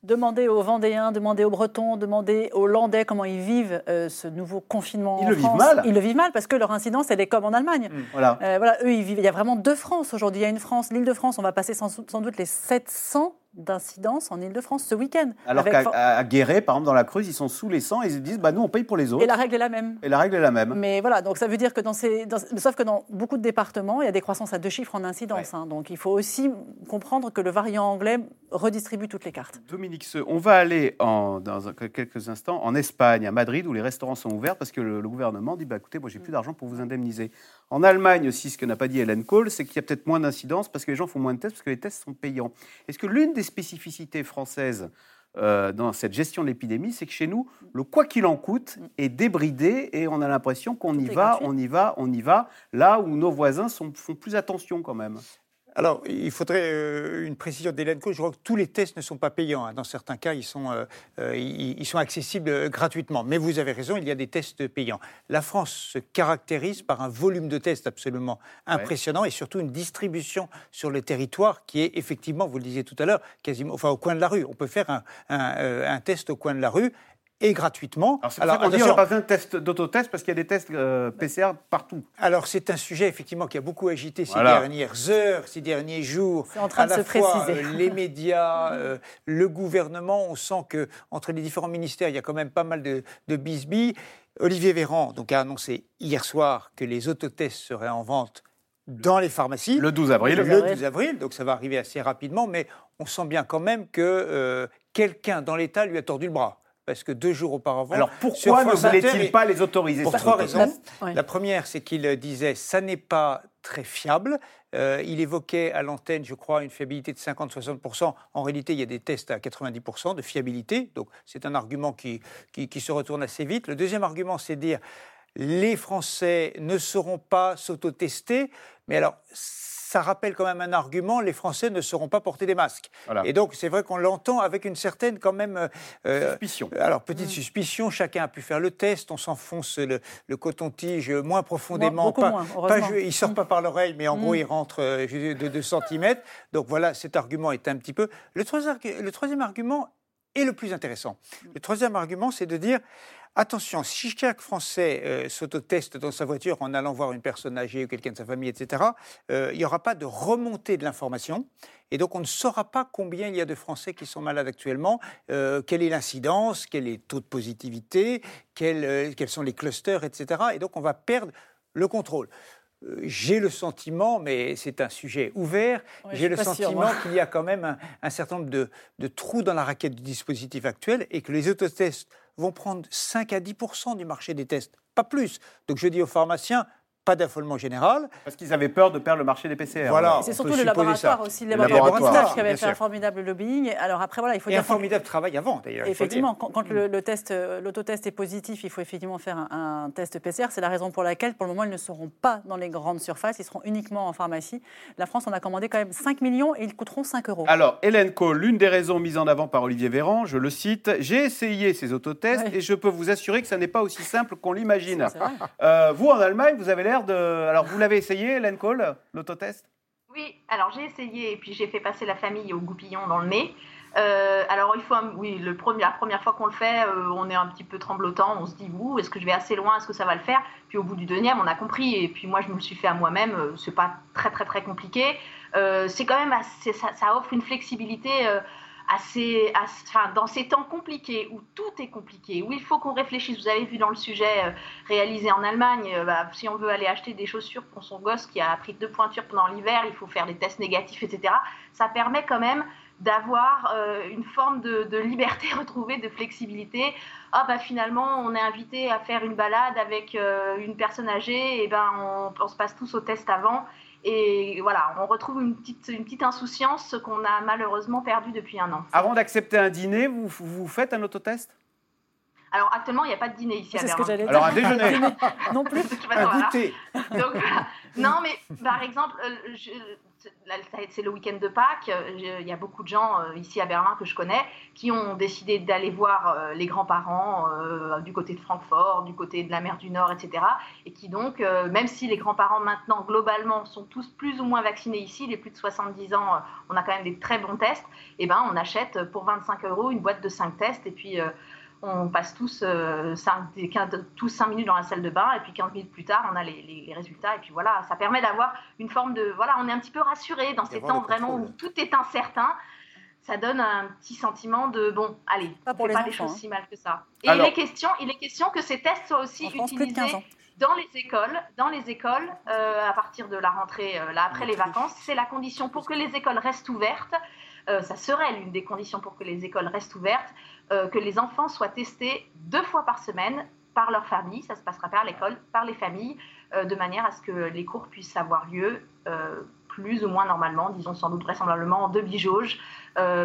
Demandez aux Vendéens, demandez aux Bretons, demandez aux Landais comment ils vivent euh, ce nouveau confinement ils le Vivent mal. Ils le vivent mal parce que leur incidence, elle est comme en Allemagne. Mmh. voilà. Euh, voilà. Eux, ils vivent. Il y a vraiment deux France aujourd'hui. Il y a une France, l'île de France, on va passer sans, sans doute les 700 d'incidence en Ile-de-France ce week-end. Alors qu'à Guéret, par exemple, dans la Creuse, ils sont sous les 100 et ils se disent bah, nous, on paye pour les autres. Et la règle est la même. Et la règle est la même. Mais voilà, donc ça veut dire que dans ces. sauf que dans beaucoup de départements, il y a des croissances à deux chiffres en incidence. Hein. donc il faut aussi comprendre que le variant anglais redistribue toutes les cartes. Dominique on va aller en, dans quelques instants en Espagne, à Madrid, où les restaurants sont ouverts parce que le, gouvernement dit bah, écoutez, moi, j'ai plus d'argent pour vous indemniser. En Allemagne aussi, ce que n'a pas dit Hélène Kohl, c'est qu'il y a peut-être moins d'incidence parce que les gens font moins de tests parce que les tests sont payants. Est-ce que l'une des spécificités françaises euh, dans cette gestion de l'épidémie, c'est que chez nous, le quoi qu'il en coûte est débridé et on a l'impression qu'on y va, on y va, on y va, là où nos voisins sont, font plus attention quand même. Alors, il faudrait euh, une précision d'Hélène Je crois que tous les tests ne sont pas payants. Hein. Dans certains cas, ils sont, euh, euh, ils, sont accessibles gratuitement. Mais vous avez raison, il y a des tests payants. La France se caractérise par un volume de tests absolument impressionnant et surtout une distribution sur le territoire qui est effectivement, vous le disiez tout à l'heure, quasiment, enfin, au coin de la rue. On peut faire un, un test au coin de la rue et gratuitement. Alors, on dit n'a pas besoin de test d'autotest parce qu'il y a des tests euh, PCR partout. Alors, c'est un sujet, effectivement, qui a beaucoup agité ces dernières heures, ces derniers jours. C'est en train à de la se fois, préciser. Euh, les médias, euh, le gouvernement, on sent que entre les différents ministères, il y a quand même pas mal de, de bisbilles. Olivier Véran donc, a annoncé hier soir que les autotests seraient en vente dans les pharmacies. Le 12 avril. Le 12 avril, donc ça va arriver assez rapidement, mais on sent bien quand même que quelqu'un dans l'État lui a tordu le bras parce que deux jours auparavant. Alors pourquoi ne voulait-il pas les autoriser Pour trois raisons. La première, c'est qu'il disait ça n'est pas très fiable. Euh, il évoquait à l'antenne, je crois, une fiabilité de 50-60%. En réalité, il y a des tests à 90% de fiabilité. Donc c'est un argument qui, qui, qui se retourne assez vite. Le deuxième argument, c'est de dire les Français ne sauront pas s'autotester. Mais alors, ça rappelle quand même un argument, les Français ne seront pas porter des masques. Et donc c'est vrai qu'on l'entend avec une certaine quand même... Euh, suspicion. Alors petite mm. suspicion, chacun a pu faire le test, on s'enfonce le, coton-tige moins profondément. pas, moins, pas, il ne sort pas par l'oreille, mais en gros mm. il rentre euh, de 2 cm. Donc voilà, cet argument est un petit peu... Le troisième argument est le plus intéressant. Le troisième argument, c'est de dire Attention, si chaque Français euh, s'autoteste dans sa voiture en allant voir une personne âgée ou quelqu'un de sa famille, etc., euh, il n'y aura pas de remontée de l'information. Et donc, on ne saura pas combien il y a de Français qui sont malades actuellement, euh, quelle est l'incidence, quel est le taux de positivité, quels, sont les clusters, etc. Et donc, on va perdre le contrôle j'ai le sentiment, mais c'est un sujet ouvert, j'ai le sentiment qu'il y a quand même un, certain nombre de, de, trous dans la raquette du dispositif actuel et que les autotests vont prendre 5 à 10% du marché des tests, pas plus. Donc je dis aux pharmaciens, pas d'affolement général. Parce qu'ils avaient peur de perdre le marché des PCR. Voilà. C'est surtout le laboratoire aussi, le laboratoire, qui avait fait un formidable lobbying. Alors après, voilà, il faut Et un formidable travail avant, d'ailleurs. Effectivement, quand, le, le, test, euh, l'autotest est positif, il faut effectivement faire un, test PCR. C'est la raison pour laquelle, pour le moment, ils ne seront pas dans les grandes surfaces, ils seront uniquement en pharmacie. La France en a commandé quand même 5 millions et ils coûteront 5 euros. Alors, Hélène Kohl, l'une des raisons mises en avant par Olivier Véran, je le cite, j'ai essayé ces autotests et je peux vous assurer que ça n'est pas aussi simple qu'on l'imagine. Euh, vous, en Allemagne, vous avez l'air Alors, vous l'avez essayé, Hélène Cole, l'autotest? Oui, alors j'ai essayé et puis j'ai fait passer la famille au goupillon dans le nez. Euh, alors il faut, oui, la première fois qu'on le fait, euh, on est un petit peu tremblotant, on se dit, ouh, est-ce que je vais assez loin, est-ce que ça va le faire? Puis au bout du deuxième, on a compris, et puis moi je me le suis fait à moi-même, euh, c'est pas très très très compliqué. c'est quand même assez, ça, ça, offre une flexibilité dans ces temps compliqués où tout est compliqué, où il faut qu'on réfléchisse. Vous avez vu dans le sujet réalisé en Allemagne, bah, si on veut aller acheter des chaussures pour son gosse qui a pris deux pointures pendant l'hiver, il faut faire des tests négatifs, etc. Ça permet quand même d'avoir euh, une forme de, liberté (laughs) retrouvée, de flexibilité. Ah bah finalement, on est invité à faire une balade avec euh, une personne âgée, et ben on, se passe tous au test avant. Et voilà, on retrouve une petite, une petite insouciance qu'on a malheureusement perdue depuis un an. Avant d'accepter un dîner, vous, vous faites un autotest? Alors actuellement, il n'y a pas de dîner ici à C'est ce que j'allais dire. Alors un déjeuner Non plus. (laughs) un goûter. Donc, non, mais par exemple, euh, c'est le week-end de Pâques. Il y a beaucoup de gens euh, ici à Berlin que je connais qui ont décidé d'aller voir euh, les grands-parents du côté de Francfort, du côté de la mer du Nord, etc. Et qui donc, même si les grands-parents maintenant globalement sont tous plus ou moins vaccinés ici, les plus de 70 ans, on a quand même des très bons tests. Et eh ben, on achète pour 25 euros une boîte de 5 tests et puis on passe tous, euh, 5, tous 5 minutes dans la salle de bain et puis 15 minutes plus tard, on a les, résultats. Et puis voilà, ça permet d'avoir une forme de. Voilà, on est un petit peu rassuré dans ces temps vraiment où tout est incertain. Ça donne un petit sentiment de bon, allez, pas pour les pas enfants, des choses hein. si mal que ça. Et il, est question, il est question que ces tests soient aussi utilisés dans les écoles, dans les écoles, euh, à partir de la rentrée, euh, là après les vacances, c'est la condition pour que les écoles restent ouvertes. Euh, ça serait l'une des conditions pour que les écoles restent ouvertes, euh, que les enfants soient testés deux fois par semaine par leur famille, ça se passera par l'école, par les familles, euh, de manière à ce que les cours puissent avoir lieu plus ou moins normalement, disons sans doute vraisemblablement en demi-jauge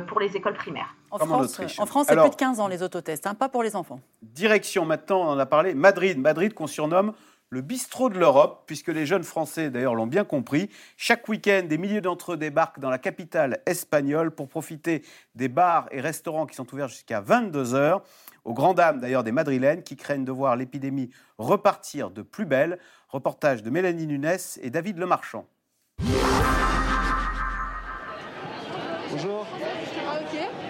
pour les écoles primaires. En France, en, France, c'est plus de 15 ans les autotests, hein, pas pour les enfants. Direction maintenant, on en a parlé, Madrid, Madrid qu'on surnomme le bistrot de l'Europe, puisque les jeunes Français d'ailleurs l'ont bien compris. Chaque week-end, des milliers d'entre eux débarquent dans la capitale espagnole pour profiter des bars et restaurants qui sont ouverts jusqu'à 22 heures. Aux grandes dames d'ailleurs des Madrilènes qui craignent de voir l'épidémie repartir de plus belle. Reportage de Mélanie Nunes et David Lemarchand. Bonjour.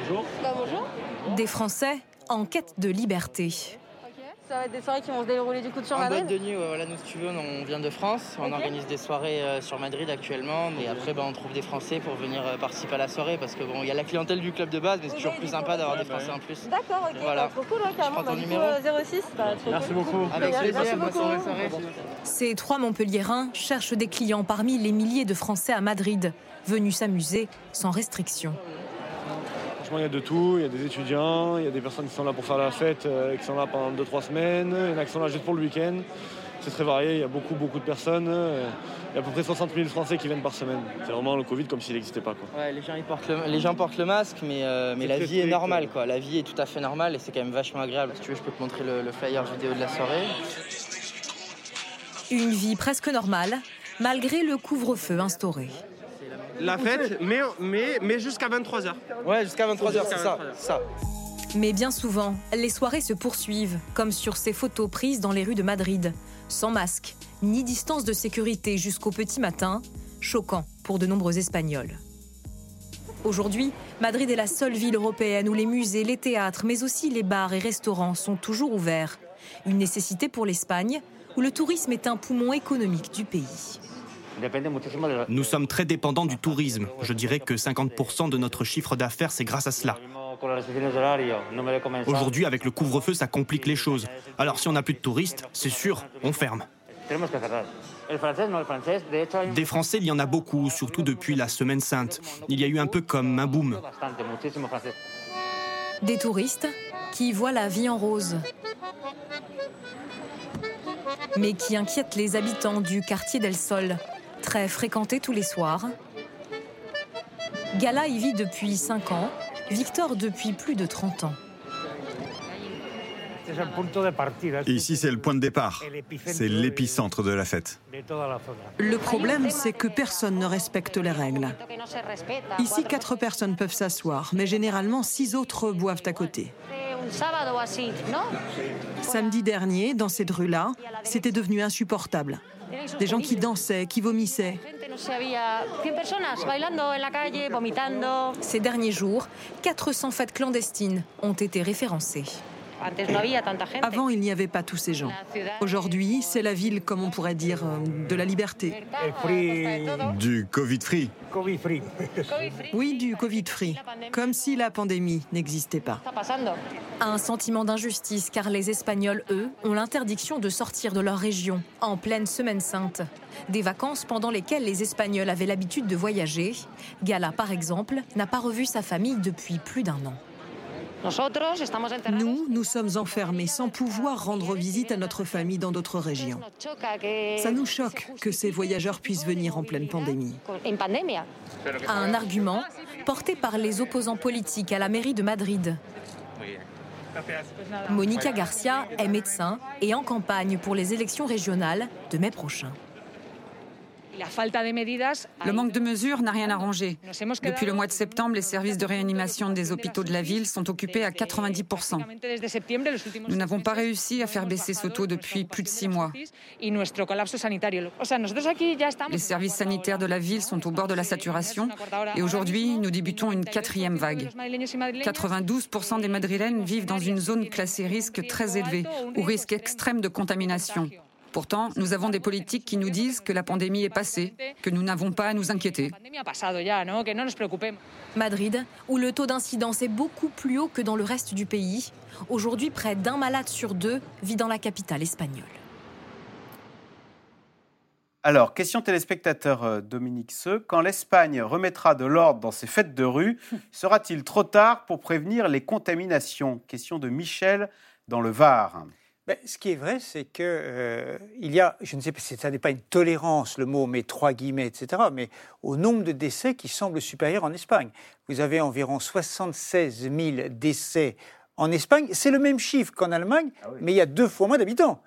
Bonjour. Bah, bonjour. Des Français en quête de liberté. Ça va être des soirées qui vont se dérouler du coup sur Madrid boîte de nuit, voilà, nous si tu veux, on vient de France, on organise des soirées euh, sur Madrid actuellement, et après bah, on trouve des Français pour venir euh, participer à la soirée, parce que bon, il y a la clientèle du club de base, mais c'est toujours plus sympa d'avoir des Français en plus. D'accord, ok, voilà. Bah, trop cool, ouais, carrément. Je prends ton bah, numéro. Coup, 06, bah, Merci beaucoup. Avec plaisir, bonne soirée. Ces trois Montpelliérains cherchent des clients parmi les milliers de Français à Madrid, venus s'amuser sans restriction il y a de tout. Il y a des étudiants, il y a des personnes qui sont là pour faire la fête, euh, qui sont là pendant 2-3 semaines, il y en a qui sont là juste pour le week-end. C'est très varié, il y a beaucoup, beaucoup de personnes. Il y a à peu près 60 000 Français qui viennent par semaine. C'est vraiment le Covid comme s'il n'existait pas. Quoi. Ouais, les, gens, ils portent le, les gens portent le masque, mais, euh, mais la vie est normale. Quoi. La vie est tout à fait normale et c'est quand même vachement agréable. Si tu veux, je peux te montrer le, le flyer vidéo de la soirée. Une vie presque normale, malgré le couvre-feu instauré la fête, mais, mais, mais jusqu'à 23h. Ouais, jusqu'à 23h, c'est ça, ça. Mais bien souvent, les soirées se poursuivent, comme sur ces photos prises dans les rues de Madrid, sans masque, ni distance de sécurité jusqu'au petit matin, choquant pour de nombreux Espagnols. Aujourd'hui, Madrid est la seule ville européenne où les musées, les théâtres, mais aussi les bars et restaurants sont toujours ouverts. Une nécessité pour l'Espagne, où le tourisme est un poumon économique du pays. Nous sommes très dépendants du tourisme. Je dirais que 50% de notre chiffre d'affaires, c'est grâce à cela. Aujourd'hui, avec le couvre-feu, ça complique les choses. Alors si on n'a plus de touristes, c'est sûr, on ferme. Des Français, il y en a beaucoup, surtout depuis la Semaine Sainte. Il y a eu un peu comme un boom. Des touristes qui voient la vie en rose, mais qui inquiètent les habitants du quartier d'El Sol, très fréquenté tous les soirs. Gala y vit depuis 5 ans, Victor depuis plus de 30 ans. ici, c'est le point de départ. C'est l'épicentre de la fête. Le problème, c'est que personne ne respecte les règles. Ici, quatre personnes peuvent s'asseoir, mais généralement, six autres boivent à côté. Samedi dernier, dans cette rue-là, c'était devenu insupportable. Des gens qui dansaient, qui vomissaient. Ces derniers jours, 400 fêtes clandestines ont été référencées. Avant, il n'y avait pas tous ces gens. Aujourd'hui, c'est la ville, comme on pourrait dire, euh, de la liberté. Du Covid-free. Oui, du Covid-free. Comme si la pandémie n'existait pas. Un sentiment d'injustice car les Espagnols, eux, ont l'interdiction de sortir de leur région en pleine semaine sainte. Des vacances pendant lesquelles les Espagnols avaient l'habitude de voyager. Gala, par exemple, n'a pas revu sa famille depuis plus d'un an. Nous, nous sommes enfermés sans pouvoir rendre visite à notre famille dans d'autres régions. Ça nous choque que ces voyageurs puissent venir en pleine pandémie. Un argument porté par les opposants politiques à la mairie de Madrid. Monica Garcia est médecin et en campagne pour les élections régionales de mai prochain. Le manque de mesures n'a rien arrangé. Depuis le mois de septembre, les services de réanimation des hôpitaux de la ville sont occupés à 90%. Nous n'avons pas réussi à faire baisser ce taux depuis plus de six mois. Les services sanitaires de la ville sont au bord de la saturation et aujourd'hui, nous débutons une quatrième vague. 92% des Madrilènes vivent dans une zone classée risque très élevé ou risque extrême de contamination. Pourtant, nous avons des politiques qui nous disent que la pandémie est passée, que nous n'avons pas à nous inquiéter. Madrid, où le taux d'incidence est beaucoup plus haut que dans le reste du pays. Aujourd'hui, près d'un malade sur deux vit dans la capitale espagnole. Alors, question téléspectateur euh, Dominique Seux. Quand l'Espagne remettra de l'ordre dans ses fêtes de rue, sera-t-il trop tard pour prévenir les contaminations? Question de Michel dans le Var. Ben, ce qui est vrai, c'est que euh, il y a, je ne sais pas si ça n'est pas une tolérance, le mot, mais trois guillemets, etc., mais au nombre de décès qui semble supérieur en Espagne. Vous avez environ 76 000 décès en Espagne. C'est le même chiffre qu'en Allemagne, mais il y a deux fois moins d'habitants.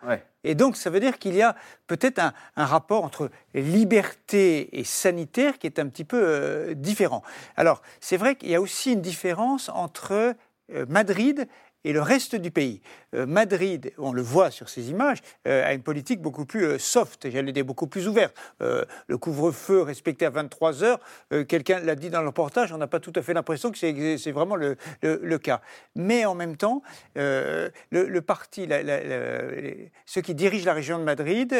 Et donc, ça veut dire qu'il y a peut-être un, un, rapport entre liberté et sanitaire qui est un petit peu euh, différent. Alors, c'est vrai qu'il y a aussi une différence entre euh, Madrid et le reste du pays. Euh, Madrid, on le voit sur ces images, euh, a une politique beaucoup plus euh, soft, j'allais dire beaucoup plus ouverte. le couvre-feu respecté à 23 heures, quelqu'un l'a dit dans le reportage, on n'a pas tout à fait l'impression que c'est vraiment le, cas. Mais en même temps, le, parti, ceux qui dirigent la région de Madrid,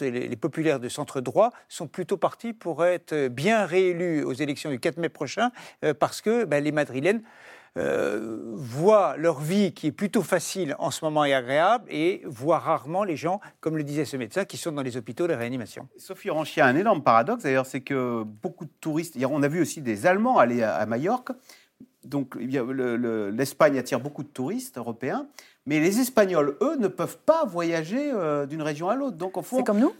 les, populaires de centre droit, sont plutôt partis pour être bien réélus aux élections du 4 mai prochain, parce que ben, les Madrilènes euh, voient leur vie qui est plutôt facile en ce moment et agréable et voient rarement les gens, comme le disait ce médecin, qui sont dans les hôpitaux de réanimation. Sophie Ranchier a un énorme paradoxe d'ailleurs, c'est que beaucoup de touristes, on a vu aussi des Allemands aller à, Majorque, donc l'Espagne attire beaucoup de touristes européens, mais les Espagnols, eux, ne peuvent pas voyager euh, d'une région à l'autre. Donc, C'est comme nous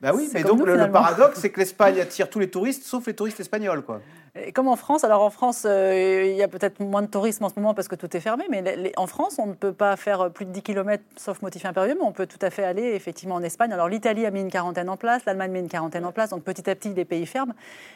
bah oui, mais donc le, paradoxe, c'est que l'Espagne attire tous les touristes, sauf les touristes espagnols, quoi. Et comme en France, alors en France, euh, il y a peut-être moins de tourisme en ce moment parce que tout est fermé, mais en France, on ne peut pas faire plus de 10 km sauf motif impérieux, mais on peut tout à fait aller effectivement en Espagne. Alors l'Italie a mis une quarantaine en place, l'Allemagne met une quarantaine en place, donc petit à petit, les pays ferment.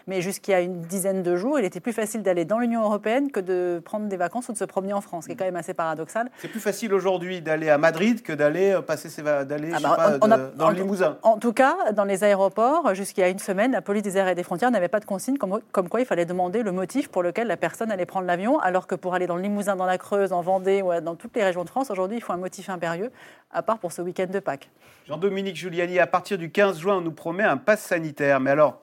Mais jusqu'il y a une dizaine de jours, il était plus facile d'aller dans l'Union européenne que de prendre des vacances ou de se promener en France, ce qui est quand même assez paradoxal. C'est plus facile aujourd'hui d'aller à Madrid que d'aller euh, passer ses d'aller ah bah, dans le Limousin. En tout cas, dans les aéroports, jusqu'il y a une semaine, la police des airs et des frontières n'avait pas de consigne comme, comme quoi il fallait demander le motif pour lequel la personne allait prendre l'avion, alors que pour aller dans le Limousin, dans la Creuse, en Vendée ou dans toutes les régions de France, aujourd'hui, il faut un motif impérieux, à part pour ce week-end de Pâques. Jean-Dominique Giuliani, à partir du 15 juin, on nous promet un pass sanitaire. Mais alors,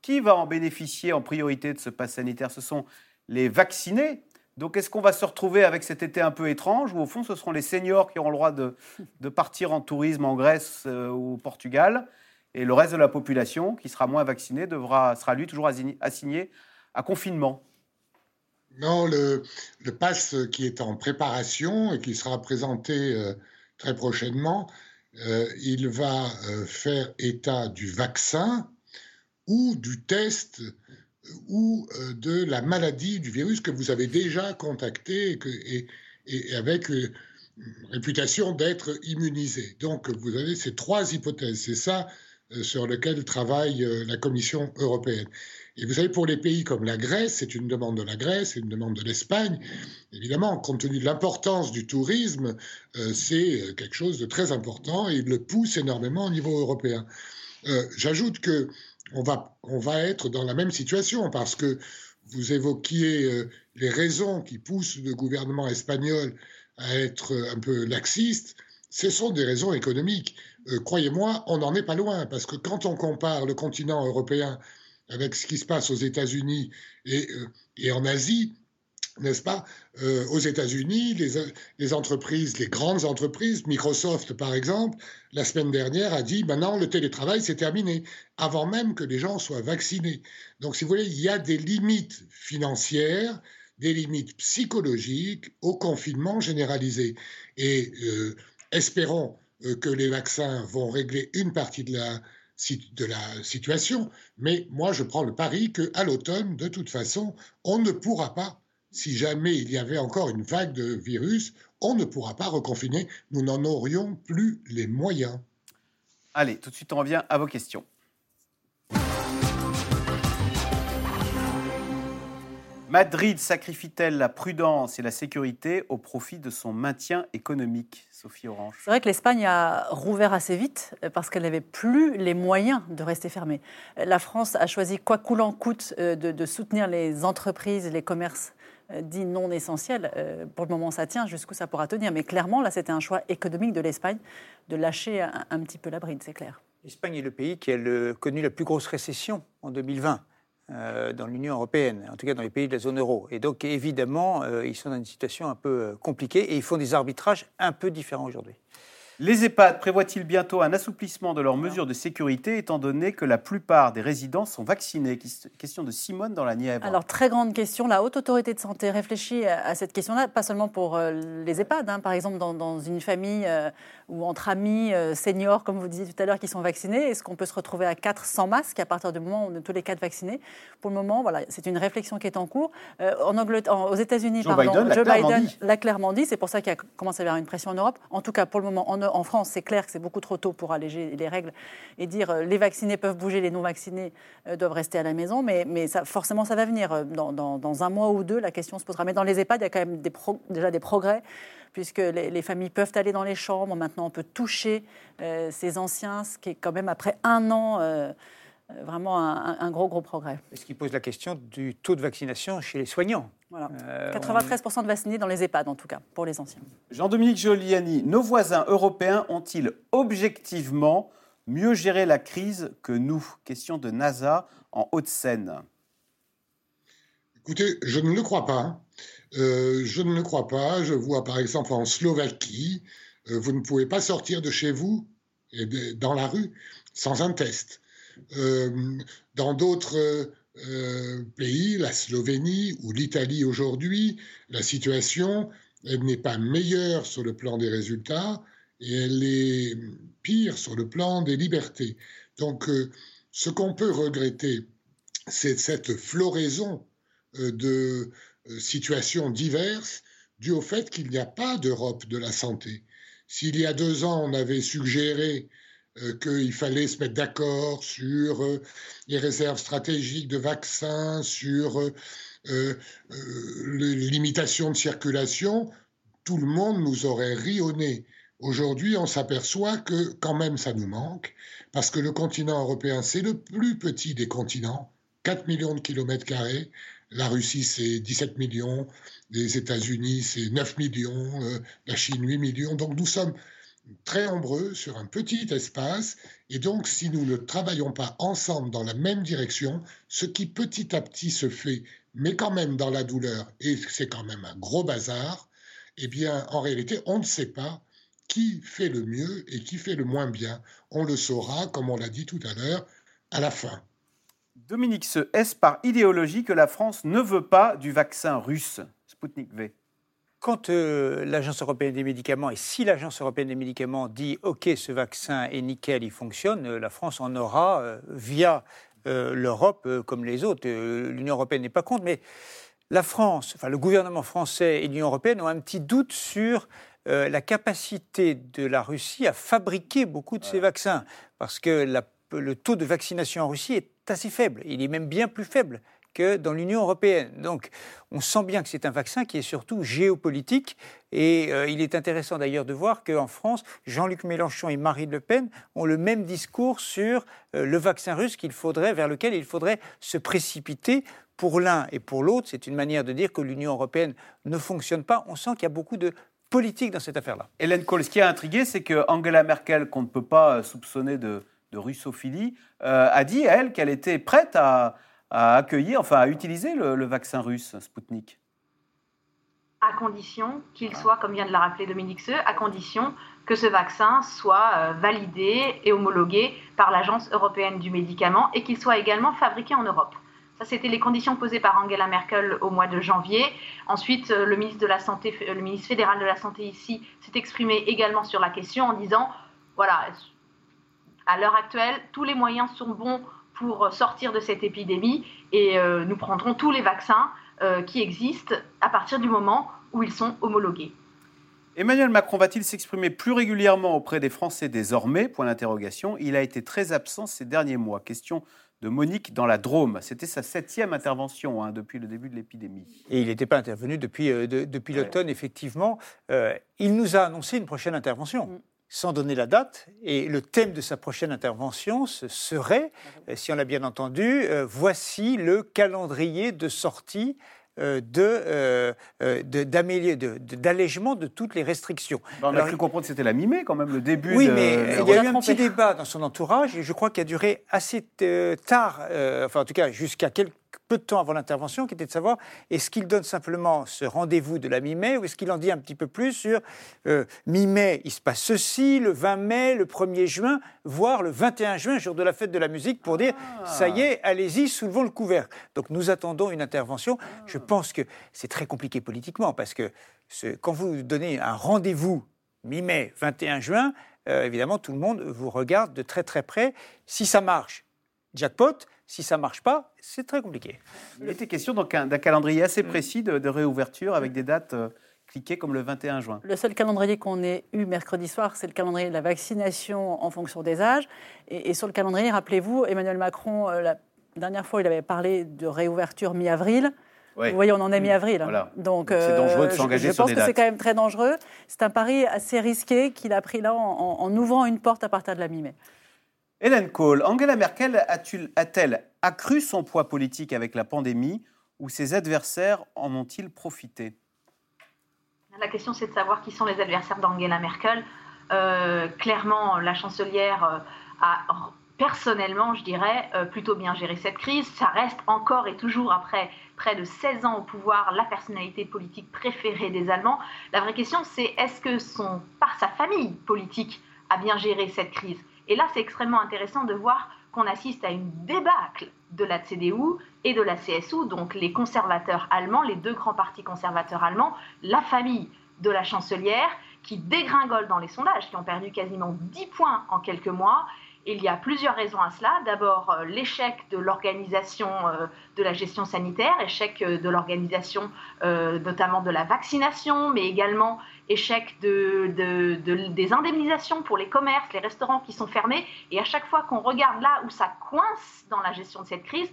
qui va en bénéficier en priorité de ce pass sanitaire? Ce sont les vaccinés donc, est-ce qu'on va se retrouver avec cet été un peu étrange ou au fond, ce seront les seniors qui auront le droit de, de partir en tourisme en Grèce euh, ou au Portugal? Et le reste de la population, qui sera moins vaccinée, devra, sera lui toujours assigné à confinement Non, le, le pass qui est en préparation et qui sera présenté euh, très prochainement, euh, il va euh, faire état du vaccin ou du test ou de la maladie du virus que vous avez déjà contacté et, que, et, et avec réputation d'être immunisé. Donc vous avez ces trois hypothèses. C'est ça sur lequel travaille la Commission européenne. Et vous savez, pour les pays comme la Grèce, c'est une demande de la Grèce, c'est une demande de l'Espagne. Évidemment, compte tenu de l'importance du tourisme, euh, c'est quelque chose de très important et il le pousse énormément au niveau européen. J'ajoute que on va, on va être dans la même situation parce que vous évoquiez les raisons qui poussent le gouvernement espagnol à être un peu laxiste. Ce sont des raisons économiques. Croyez-moi, on n'en est pas loin parce que quand on compare le continent européen avec ce qui se passe aux États-Unis et, et en Asie, n'est-ce pas euh, Aux États-Unis, les, entreprises, les grandes entreprises, Microsoft par exemple, la semaine dernière a dit maintenant le télétravail c'est terminé, avant même que les gens soient vaccinés. Donc si vous voulez, il y a des limites financières, des limites psychologiques au confinement généralisé. Et euh, espérons euh, que les vaccins vont régler une partie de la de la situation, mais moi je prends le pari qu'à l'automne, de toute façon, on ne pourra pas si jamais il y avait encore une vague de virus, on ne pourra pas reconfiner. Nous n'en aurions plus les moyens. Allez, tout de suite, on revient à vos questions. Madrid sacrifie-t-elle la prudence et la sécurité au profit de son maintien économique Sophie Orange? C'est vrai que l'Espagne a rouvert assez vite parce qu'elle n'avait plus les moyens de rester fermée. La France a choisi, quoi qu'il en coûte, euh, de, soutenir les entreprises, les commerces euh, dits non essentiels. Euh, pour le moment, ça tient, jusqu'où ça pourra tenir. Mais clairement, là, c'était un choix économique de l'Espagne de lâcher un, petit peu la bride, c'est clair. L'Espagne est le pays qui a connu la plus grosse récession en 2020. Euh, dans l'Union européenne, en tout cas dans les pays de la zone euro. Et donc évidemment, ils sont dans une situation un peu compliquée et ils font des arbitrages un peu différents aujourd'hui. Les EHPAD prévoient-ils bientôt un assouplissement de leurs mesures de sécurité, étant donné que la plupart des résidents sont vaccinés? Question de Simone dans la Nièvre. Alors, très grande question. La Haute Autorité de Santé réfléchit à cette question-là, pas seulement pour euh, les EHPAD, hein. par exemple dans, une famille euh, ou entre amis euh, seniors, comme vous disiez tout à l'heure, qui sont vaccinés. Est-ce qu'on peut se retrouver à 4 sans masque à partir du moment où on est tous les quatre vaccinés? Pour le moment, voilà, c'est une réflexion qui est en cours. en Angleterre, aux États-Unis, Joe Biden, Joe Biden l'a clairement dit. C'est pour ça qu'il a commencé à y avoir une pression en Europe. En tout cas, pour le moment, en en France, c'est clair que c'est beaucoup trop tôt pour alléger les règles et dire euh, les vaccinés peuvent bouger, les non vaccinés euh, doivent rester à la maison. Mais, forcément, ça va venir. Euh, dans, un mois ou deux, la question se posera. Mais dans les EHPAD, il y a quand même des déjà des progrès puisque les, familles peuvent aller dans les chambres. Maintenant, on peut toucher ces anciens, ce qui est quand même après un an. vraiment un, gros, gros progrès. Ce qui pose la question du taux de vaccination chez les soignants. Voilà. 93% euh, de vaccinés dans les EHPAD, en tout cas, pour les anciens. Jean-Dominique Giuliani, nos voisins européens ont-ils objectivement mieux géré la crise que nous? Question de NASA en Haute-Seine. Écoutez, je ne le crois pas. Euh, je ne le crois pas. Je vois par exemple en Slovaquie, euh, vous ne pouvez pas sortir de chez vous et dans la rue sans un test. dans d'autres euh, pays, la Slovénie ou l'Italie aujourd'hui, la situation n'est pas meilleure sur le plan des résultats et elle est pire sur le plan des libertés. Donc, euh, ce qu'on peut regretter, c'est cette floraison euh, de situations diverses dues au fait qu'il n'y a pas d'Europe de la santé. S'il y a deux ans, on avait suggéré qu'il fallait se mettre d'accord sur euh, les réserves stratégiques de vaccins, sur euh, les limitations de circulation, tout le monde nous aurait ri au nez. Aujourd'hui, on s'aperçoit que quand même ça nous manque, parce que le continent européen, c'est le plus petit des continents, 4 millions de kilomètres carrés. La Russie, c'est 17 millions, les États-Unis, c'est 9 millions, la Chine, 8 millions. Donc nous sommes très nombreux sur un petit espace. Et donc, si nous ne travaillons pas ensemble dans la même direction, ce qui petit à petit se fait, mais quand même dans la douleur, et c'est quand même un gros bazar, eh bien, en réalité, on ne sait pas qui fait le mieux et qui fait le moins bien. On le saura, comme on l'a dit tout à l'heure, à la fin. Dominique, est-ce par idéologie que la France ne veut pas du vaccin russe? Sputnik V quand euh, l'Agence européenne des médicaments, et si l'Agence européenne des médicaments dit OK, ce vaccin est nickel, il fonctionne, euh, la France en aura euh, via l'Europe comme les autres. L'Union européenne n'est pas contre, mais la France, enfin le gouvernement français et l'Union européenne ont un petit doute sur la capacité de la Russie à fabriquer beaucoup de ces vaccins, parce que le taux de vaccination en Russie est assez faible. Il est même bien plus faible dans l'Union européenne. Donc, on sent bien que c'est un vaccin qui est surtout géopolitique. Et euh, il est intéressant d'ailleurs de voir qu'en France, Jean-Luc Mélenchon et Marine Le Pen ont le même discours sur euh, le vaccin russe qu'il faudrait, vers lequel il faudrait se précipiter. Pour l'un et pour l'autre, c'est une manière de dire que l'Union européenne ne fonctionne pas. On sent qu'il y a beaucoup de politique dans cette affaire-là. Hélène Kohl, ce qui a intrigué, c'est que Angela Merkel, qu'on ne peut pas soupçonner de, russophilie, euh, a dit, elle, qu'elle était prête à, accueillir, enfin à utiliser le, vaccin russe, Sputnik. À condition qu'il soit, comme vient de le rappeler Dominique Seux, à condition que ce vaccin soit euh, validé et homologué par l'Agence européenne du médicament et qu'il soit également fabriqué en Europe. Ça, c'était les conditions posées par Angela Merkel au mois de janvier. Ensuite, euh, le ministre, de la Santé, le ministre fédéral de la Santé ici s'est exprimé également sur la question en disant, voilà, à l'heure actuelle, tous les moyens sont bons pour sortir de cette épidémie et euh, nous prendrons tous les vaccins euh, qui existent à partir du moment où ils sont homologués. Emmanuel Macron va-t-il s'exprimer plus régulièrement auprès des Français désormais? Point d'interrogation. Il a été très absent ces derniers mois. Question de Monique dans la Drôme. C'était sa septième intervention hein, depuis le début de l'épidémie. Et il n'était pas intervenu depuis, euh, depuis l'automne, effectivement. il nous a annoncé une prochaine intervention. Mm sans donner la date. Et le thème de sa prochaine intervention ce serait, euh, si on l'a bien entendu, euh, voici le calendrier de sortie euh, de, d'allègement de, toutes les restrictions. on a cru comprendre que c'était la mi-mai quand même, le début Oui, mais il y a eu un petit débat dans son entourage, et je crois qu'il a duré assez tard, enfin en tout cas jusqu'à quelques peu de temps avant l'intervention, qui était de savoir est-ce qu'il donne simplement ce rendez-vous de la mi-mai ou est-ce qu'il en dit un petit peu plus sur euh, mi-mai, il se passe ceci, le 20 mai, le 1er juin, voire le 21 juin, jour de la fête de la musique, pour dire ah. ça y est, allez-y, soulevons le couvert. Donc nous attendons une intervention. Je pense que c'est très compliqué politiquement parce que quand vous donnez un rendez-vous mi-mai, 21 juin, euh, évidemment, tout le monde vous regarde de très très près. Si ça marche, jackpot. Si ça ne marche pas, c'est très compliqué. Il était question d'un calendrier assez mm. précis de, réouverture avec des dates euh, cliquées comme le 21 juin. Le seul calendrier qu'on ait eu mercredi soir, c'est le calendrier de la vaccination en fonction des âges. Et, sur le calendrier, rappelez-vous, Emmanuel Macron, euh, la dernière fois, il avait parlé de réouverture mi-avril. Vous voyez, on en est mi-avril. Hein. Donc, c'est dangereux de euh, s'engager sur des Je pense que c'est quand même très dangereux. C'est un pari assez risqué qu'il a pris là en ouvrant une porte à partir de la mi-mai. Hélène Kohl, Angela Merkel a-t-elle accru son poids politique avec la pandémie ou ses adversaires en ont-ils profité? La question, c'est de savoir qui sont les adversaires d'Angela Merkel. Euh, clairement, la chancelière euh, a personnellement, je dirais, euh, plutôt bien géré cette crise. Ça reste encore et toujours après près de 16 ans au pouvoir la personnalité politique préférée des Allemands. La vraie question, c'est est-ce que son, par sa famille politique a bien géré cette crise? Et là, c'est extrêmement intéressant de voir qu'on assiste à une débâcle de la CDU et de la CSU, donc les conservateurs allemands, les deux grands partis conservateurs allemands, la famille de la chancelière, qui dégringole dans les sondages, qui ont perdu quasiment 10 points en quelques mois, il y a plusieurs raisons à cela. D'abord, euh, l'échec de l'organisation euh, de la gestion sanitaire, échec euh, de l'organisation notamment de la vaccination, mais également échec des indemnisations pour les commerces, les restaurants qui sont fermés. Et à chaque fois qu'on regarde là où ça coince dans la gestion de cette crise,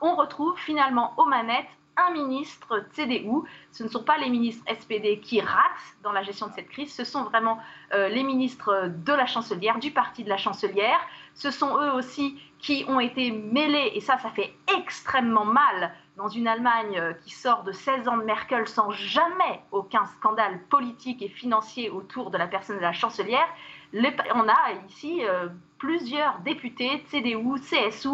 on retrouve finalement aux manettes un ministre CDU. Ce ne sont pas les ministres SPD qui ratent dans la gestion de cette crise, ce sont vraiment euh, les ministres de la chancelière, du parti de la chancelière. Ce sont eux aussi qui ont été mêlés, et ça, ça fait extrêmement mal dans une Allemagne euh, qui sort de 16 ans de Merkel sans jamais aucun scandale politique et financier autour de la personne de la chancelière. on a ici euh, plusieurs députés, CDU, CSU,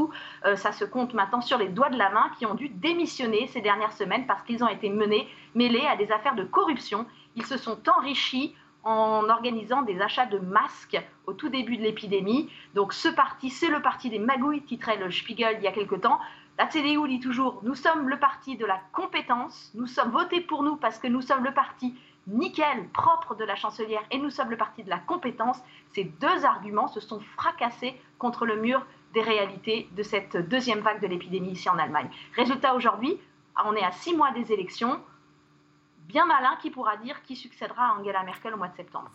euh, ça se compte maintenant sur les doigts de la main, qui ont dû démissionner ces dernières semaines parce qu'ils ont été mêlés à des affaires de corruption. Ils se sont enrichis en organisant des achats de masques au tout début de l'épidémie. Donc ce parti, c'est le parti des magouilles, titrait le Spiegel il y a quelque temps. La CDU dit toujours, nous sommes le parti de la compétence, nous sommes votés pour nous parce que nous sommes le parti nickel, propre de la chancelière et nous sommes le parti de la compétence. Ces deux arguments se sont fracassés contre le mur des réalités de cette deuxième vague de l'épidémie ici en Allemagne. Résultat aujourd'hui, on est à six mois des élections. Bien malin qui pourra dire qui succédera à Angela Merkel au mois de septembre.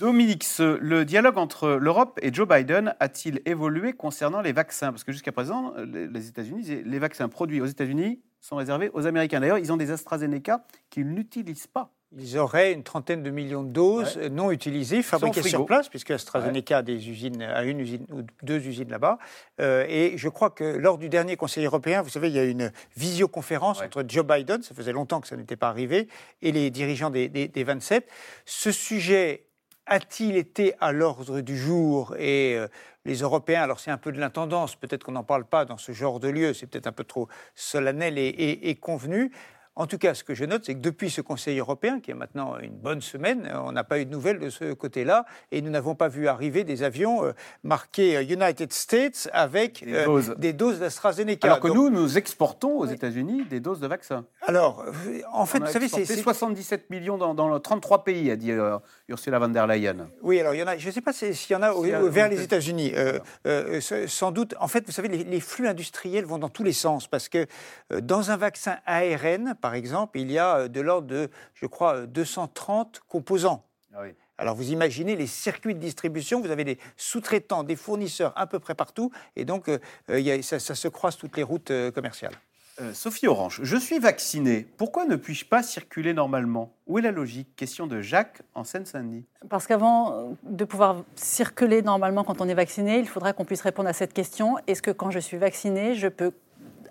Dominique, le dialogue entre l'Europe et Joe Biden a-t-il évolué concernant les vaccins? Parce que jusqu'à présent, les États-Unis, les vaccins produits aux États-Unis sont réservés aux Américains. D'ailleurs, ils ont des AstraZeneca qu'ils n'utilisent pas. Ils auraient une trentaine de millions de doses non utilisées, fabriquées sur place, puisque AstraZeneca a, des usines, a une usine ou deux usines là-bas. Euh, et je crois que lors du dernier Conseil européen, vous savez, il y a eu une visioconférence entre Joe Biden, ça faisait longtemps que ça n'était pas arrivé, et les dirigeants des, des, 27. Ce sujet a-t-il été à l'ordre du jour? Et euh, les Européens, alors c'est un peu de l'intendance, peut-être qu'on n'en parle pas dans ce genre de lieu, c'est peut-être un peu trop solennel et, et convenu, en tout cas, ce que je note, c'est que depuis ce Conseil européen, qui est maintenant une bonne semaine, on n'a pas eu de nouvelles de ce côté-là, et nous n'avons pas vu arriver des avions euh, marqués euh, United States avec des doses, euh, d'AstraZeneca. Alors que nous, nous exportons aux États-Unis des doses de vaccins. Alors, en fait, vous savez, c'est 77 millions dans, dans 33 pays, a dit Ursula von der Leyen. Oui, alors il y en a. Je ne sais pas s'il y en a vers les États-Unis. sans doute. En fait, vous savez, les, les, flux industriels vont dans tous les sens parce que dans un vaccin ARN par exemple, il y a euh, de l'ordre de, je crois, 230 euh, composants. Ah Alors vous imaginez les circuits de distribution, vous avez des sous-traitants, des fournisseurs à peu près partout, et donc euh, ça, se croise toutes les routes commerciales. Sophie Orange, je suis vaccinée. Pourquoi ne puis-je pas circuler normalement? Où est la logique? Question de Jacques en Seine-Saint-Denis. Parce qu'avant de pouvoir circuler normalement quand on est vacciné, il faudra qu'on puisse répondre à cette question. Est-ce que quand je suis vacciné, je peux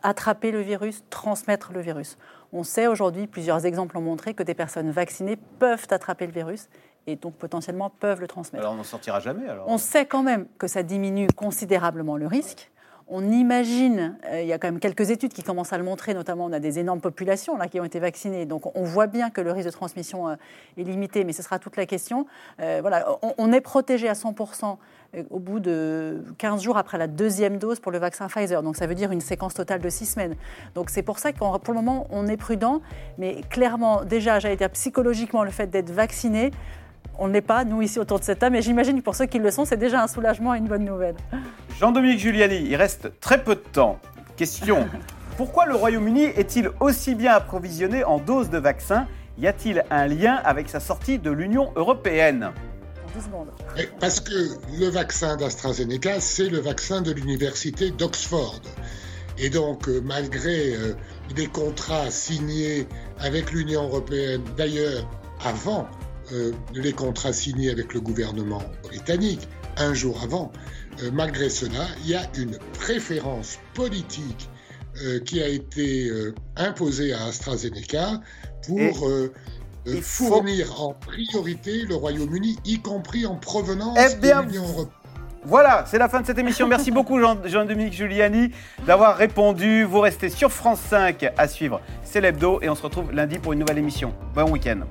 attraper le virus, transmettre le virus? On sait aujourd'hui, plusieurs exemples ont montré que des personnes vaccinées peuvent attraper le virus et donc potentiellement peuvent le transmettre. Alors on n'en sortira jamais alors On sait quand même que ça diminue considérablement le risque. On imagine, euh, il y a quand même quelques études qui commencent à le montrer, notamment on a des énormes populations là, qui ont été vaccinées, donc on voit bien que le risque de transmission euh, est limité, mais ce sera toute la question. Euh, voilà, on, est protégé à 100% au bout de 15 jours après la deuxième dose pour le vaccin Pfizer, donc ça veut dire une séquence totale de 6 semaines. Donc c'est pour ça que pour le moment on est prudent, mais clairement déjà, j'allais dire psychologiquement, le fait d'être vacciné, on ne l'est pas, nous, ici, autour de cette table, mais j'imagine que pour ceux qui le sont, c'est déjà un soulagement et une bonne nouvelle. Jean-Dominique Giuliani, il reste très peu de temps. Question (laughs) pourquoi le Royaume-Uni est-il aussi bien approvisionné en doses de vaccins? Y a-t-il un lien avec sa sortie de l'Union européenne? Parce que le vaccin d'AstraZeneca, c'est le vaccin de l'université d'Oxford. Et donc, euh, malgré euh, des contrats signés avec l'Union européenne, d'ailleurs avant euh, les contrats signés avec le gouvernement britannique un jour avant. Euh, malgré cela, il y a une préférence politique euh, qui a été imposée à AstraZeneca pour fournir en priorité le Royaume-Uni, y compris en provenance eh de l'Union européenne. Voilà, c'est la fin de cette émission. Merci (laughs) beaucoup Jean-Dominique Giuliani d'avoir répondu. Vous restez sur France 5 à suivre C'est l'hebdo et on se retrouve lundi pour une nouvelle émission. Bon week-end.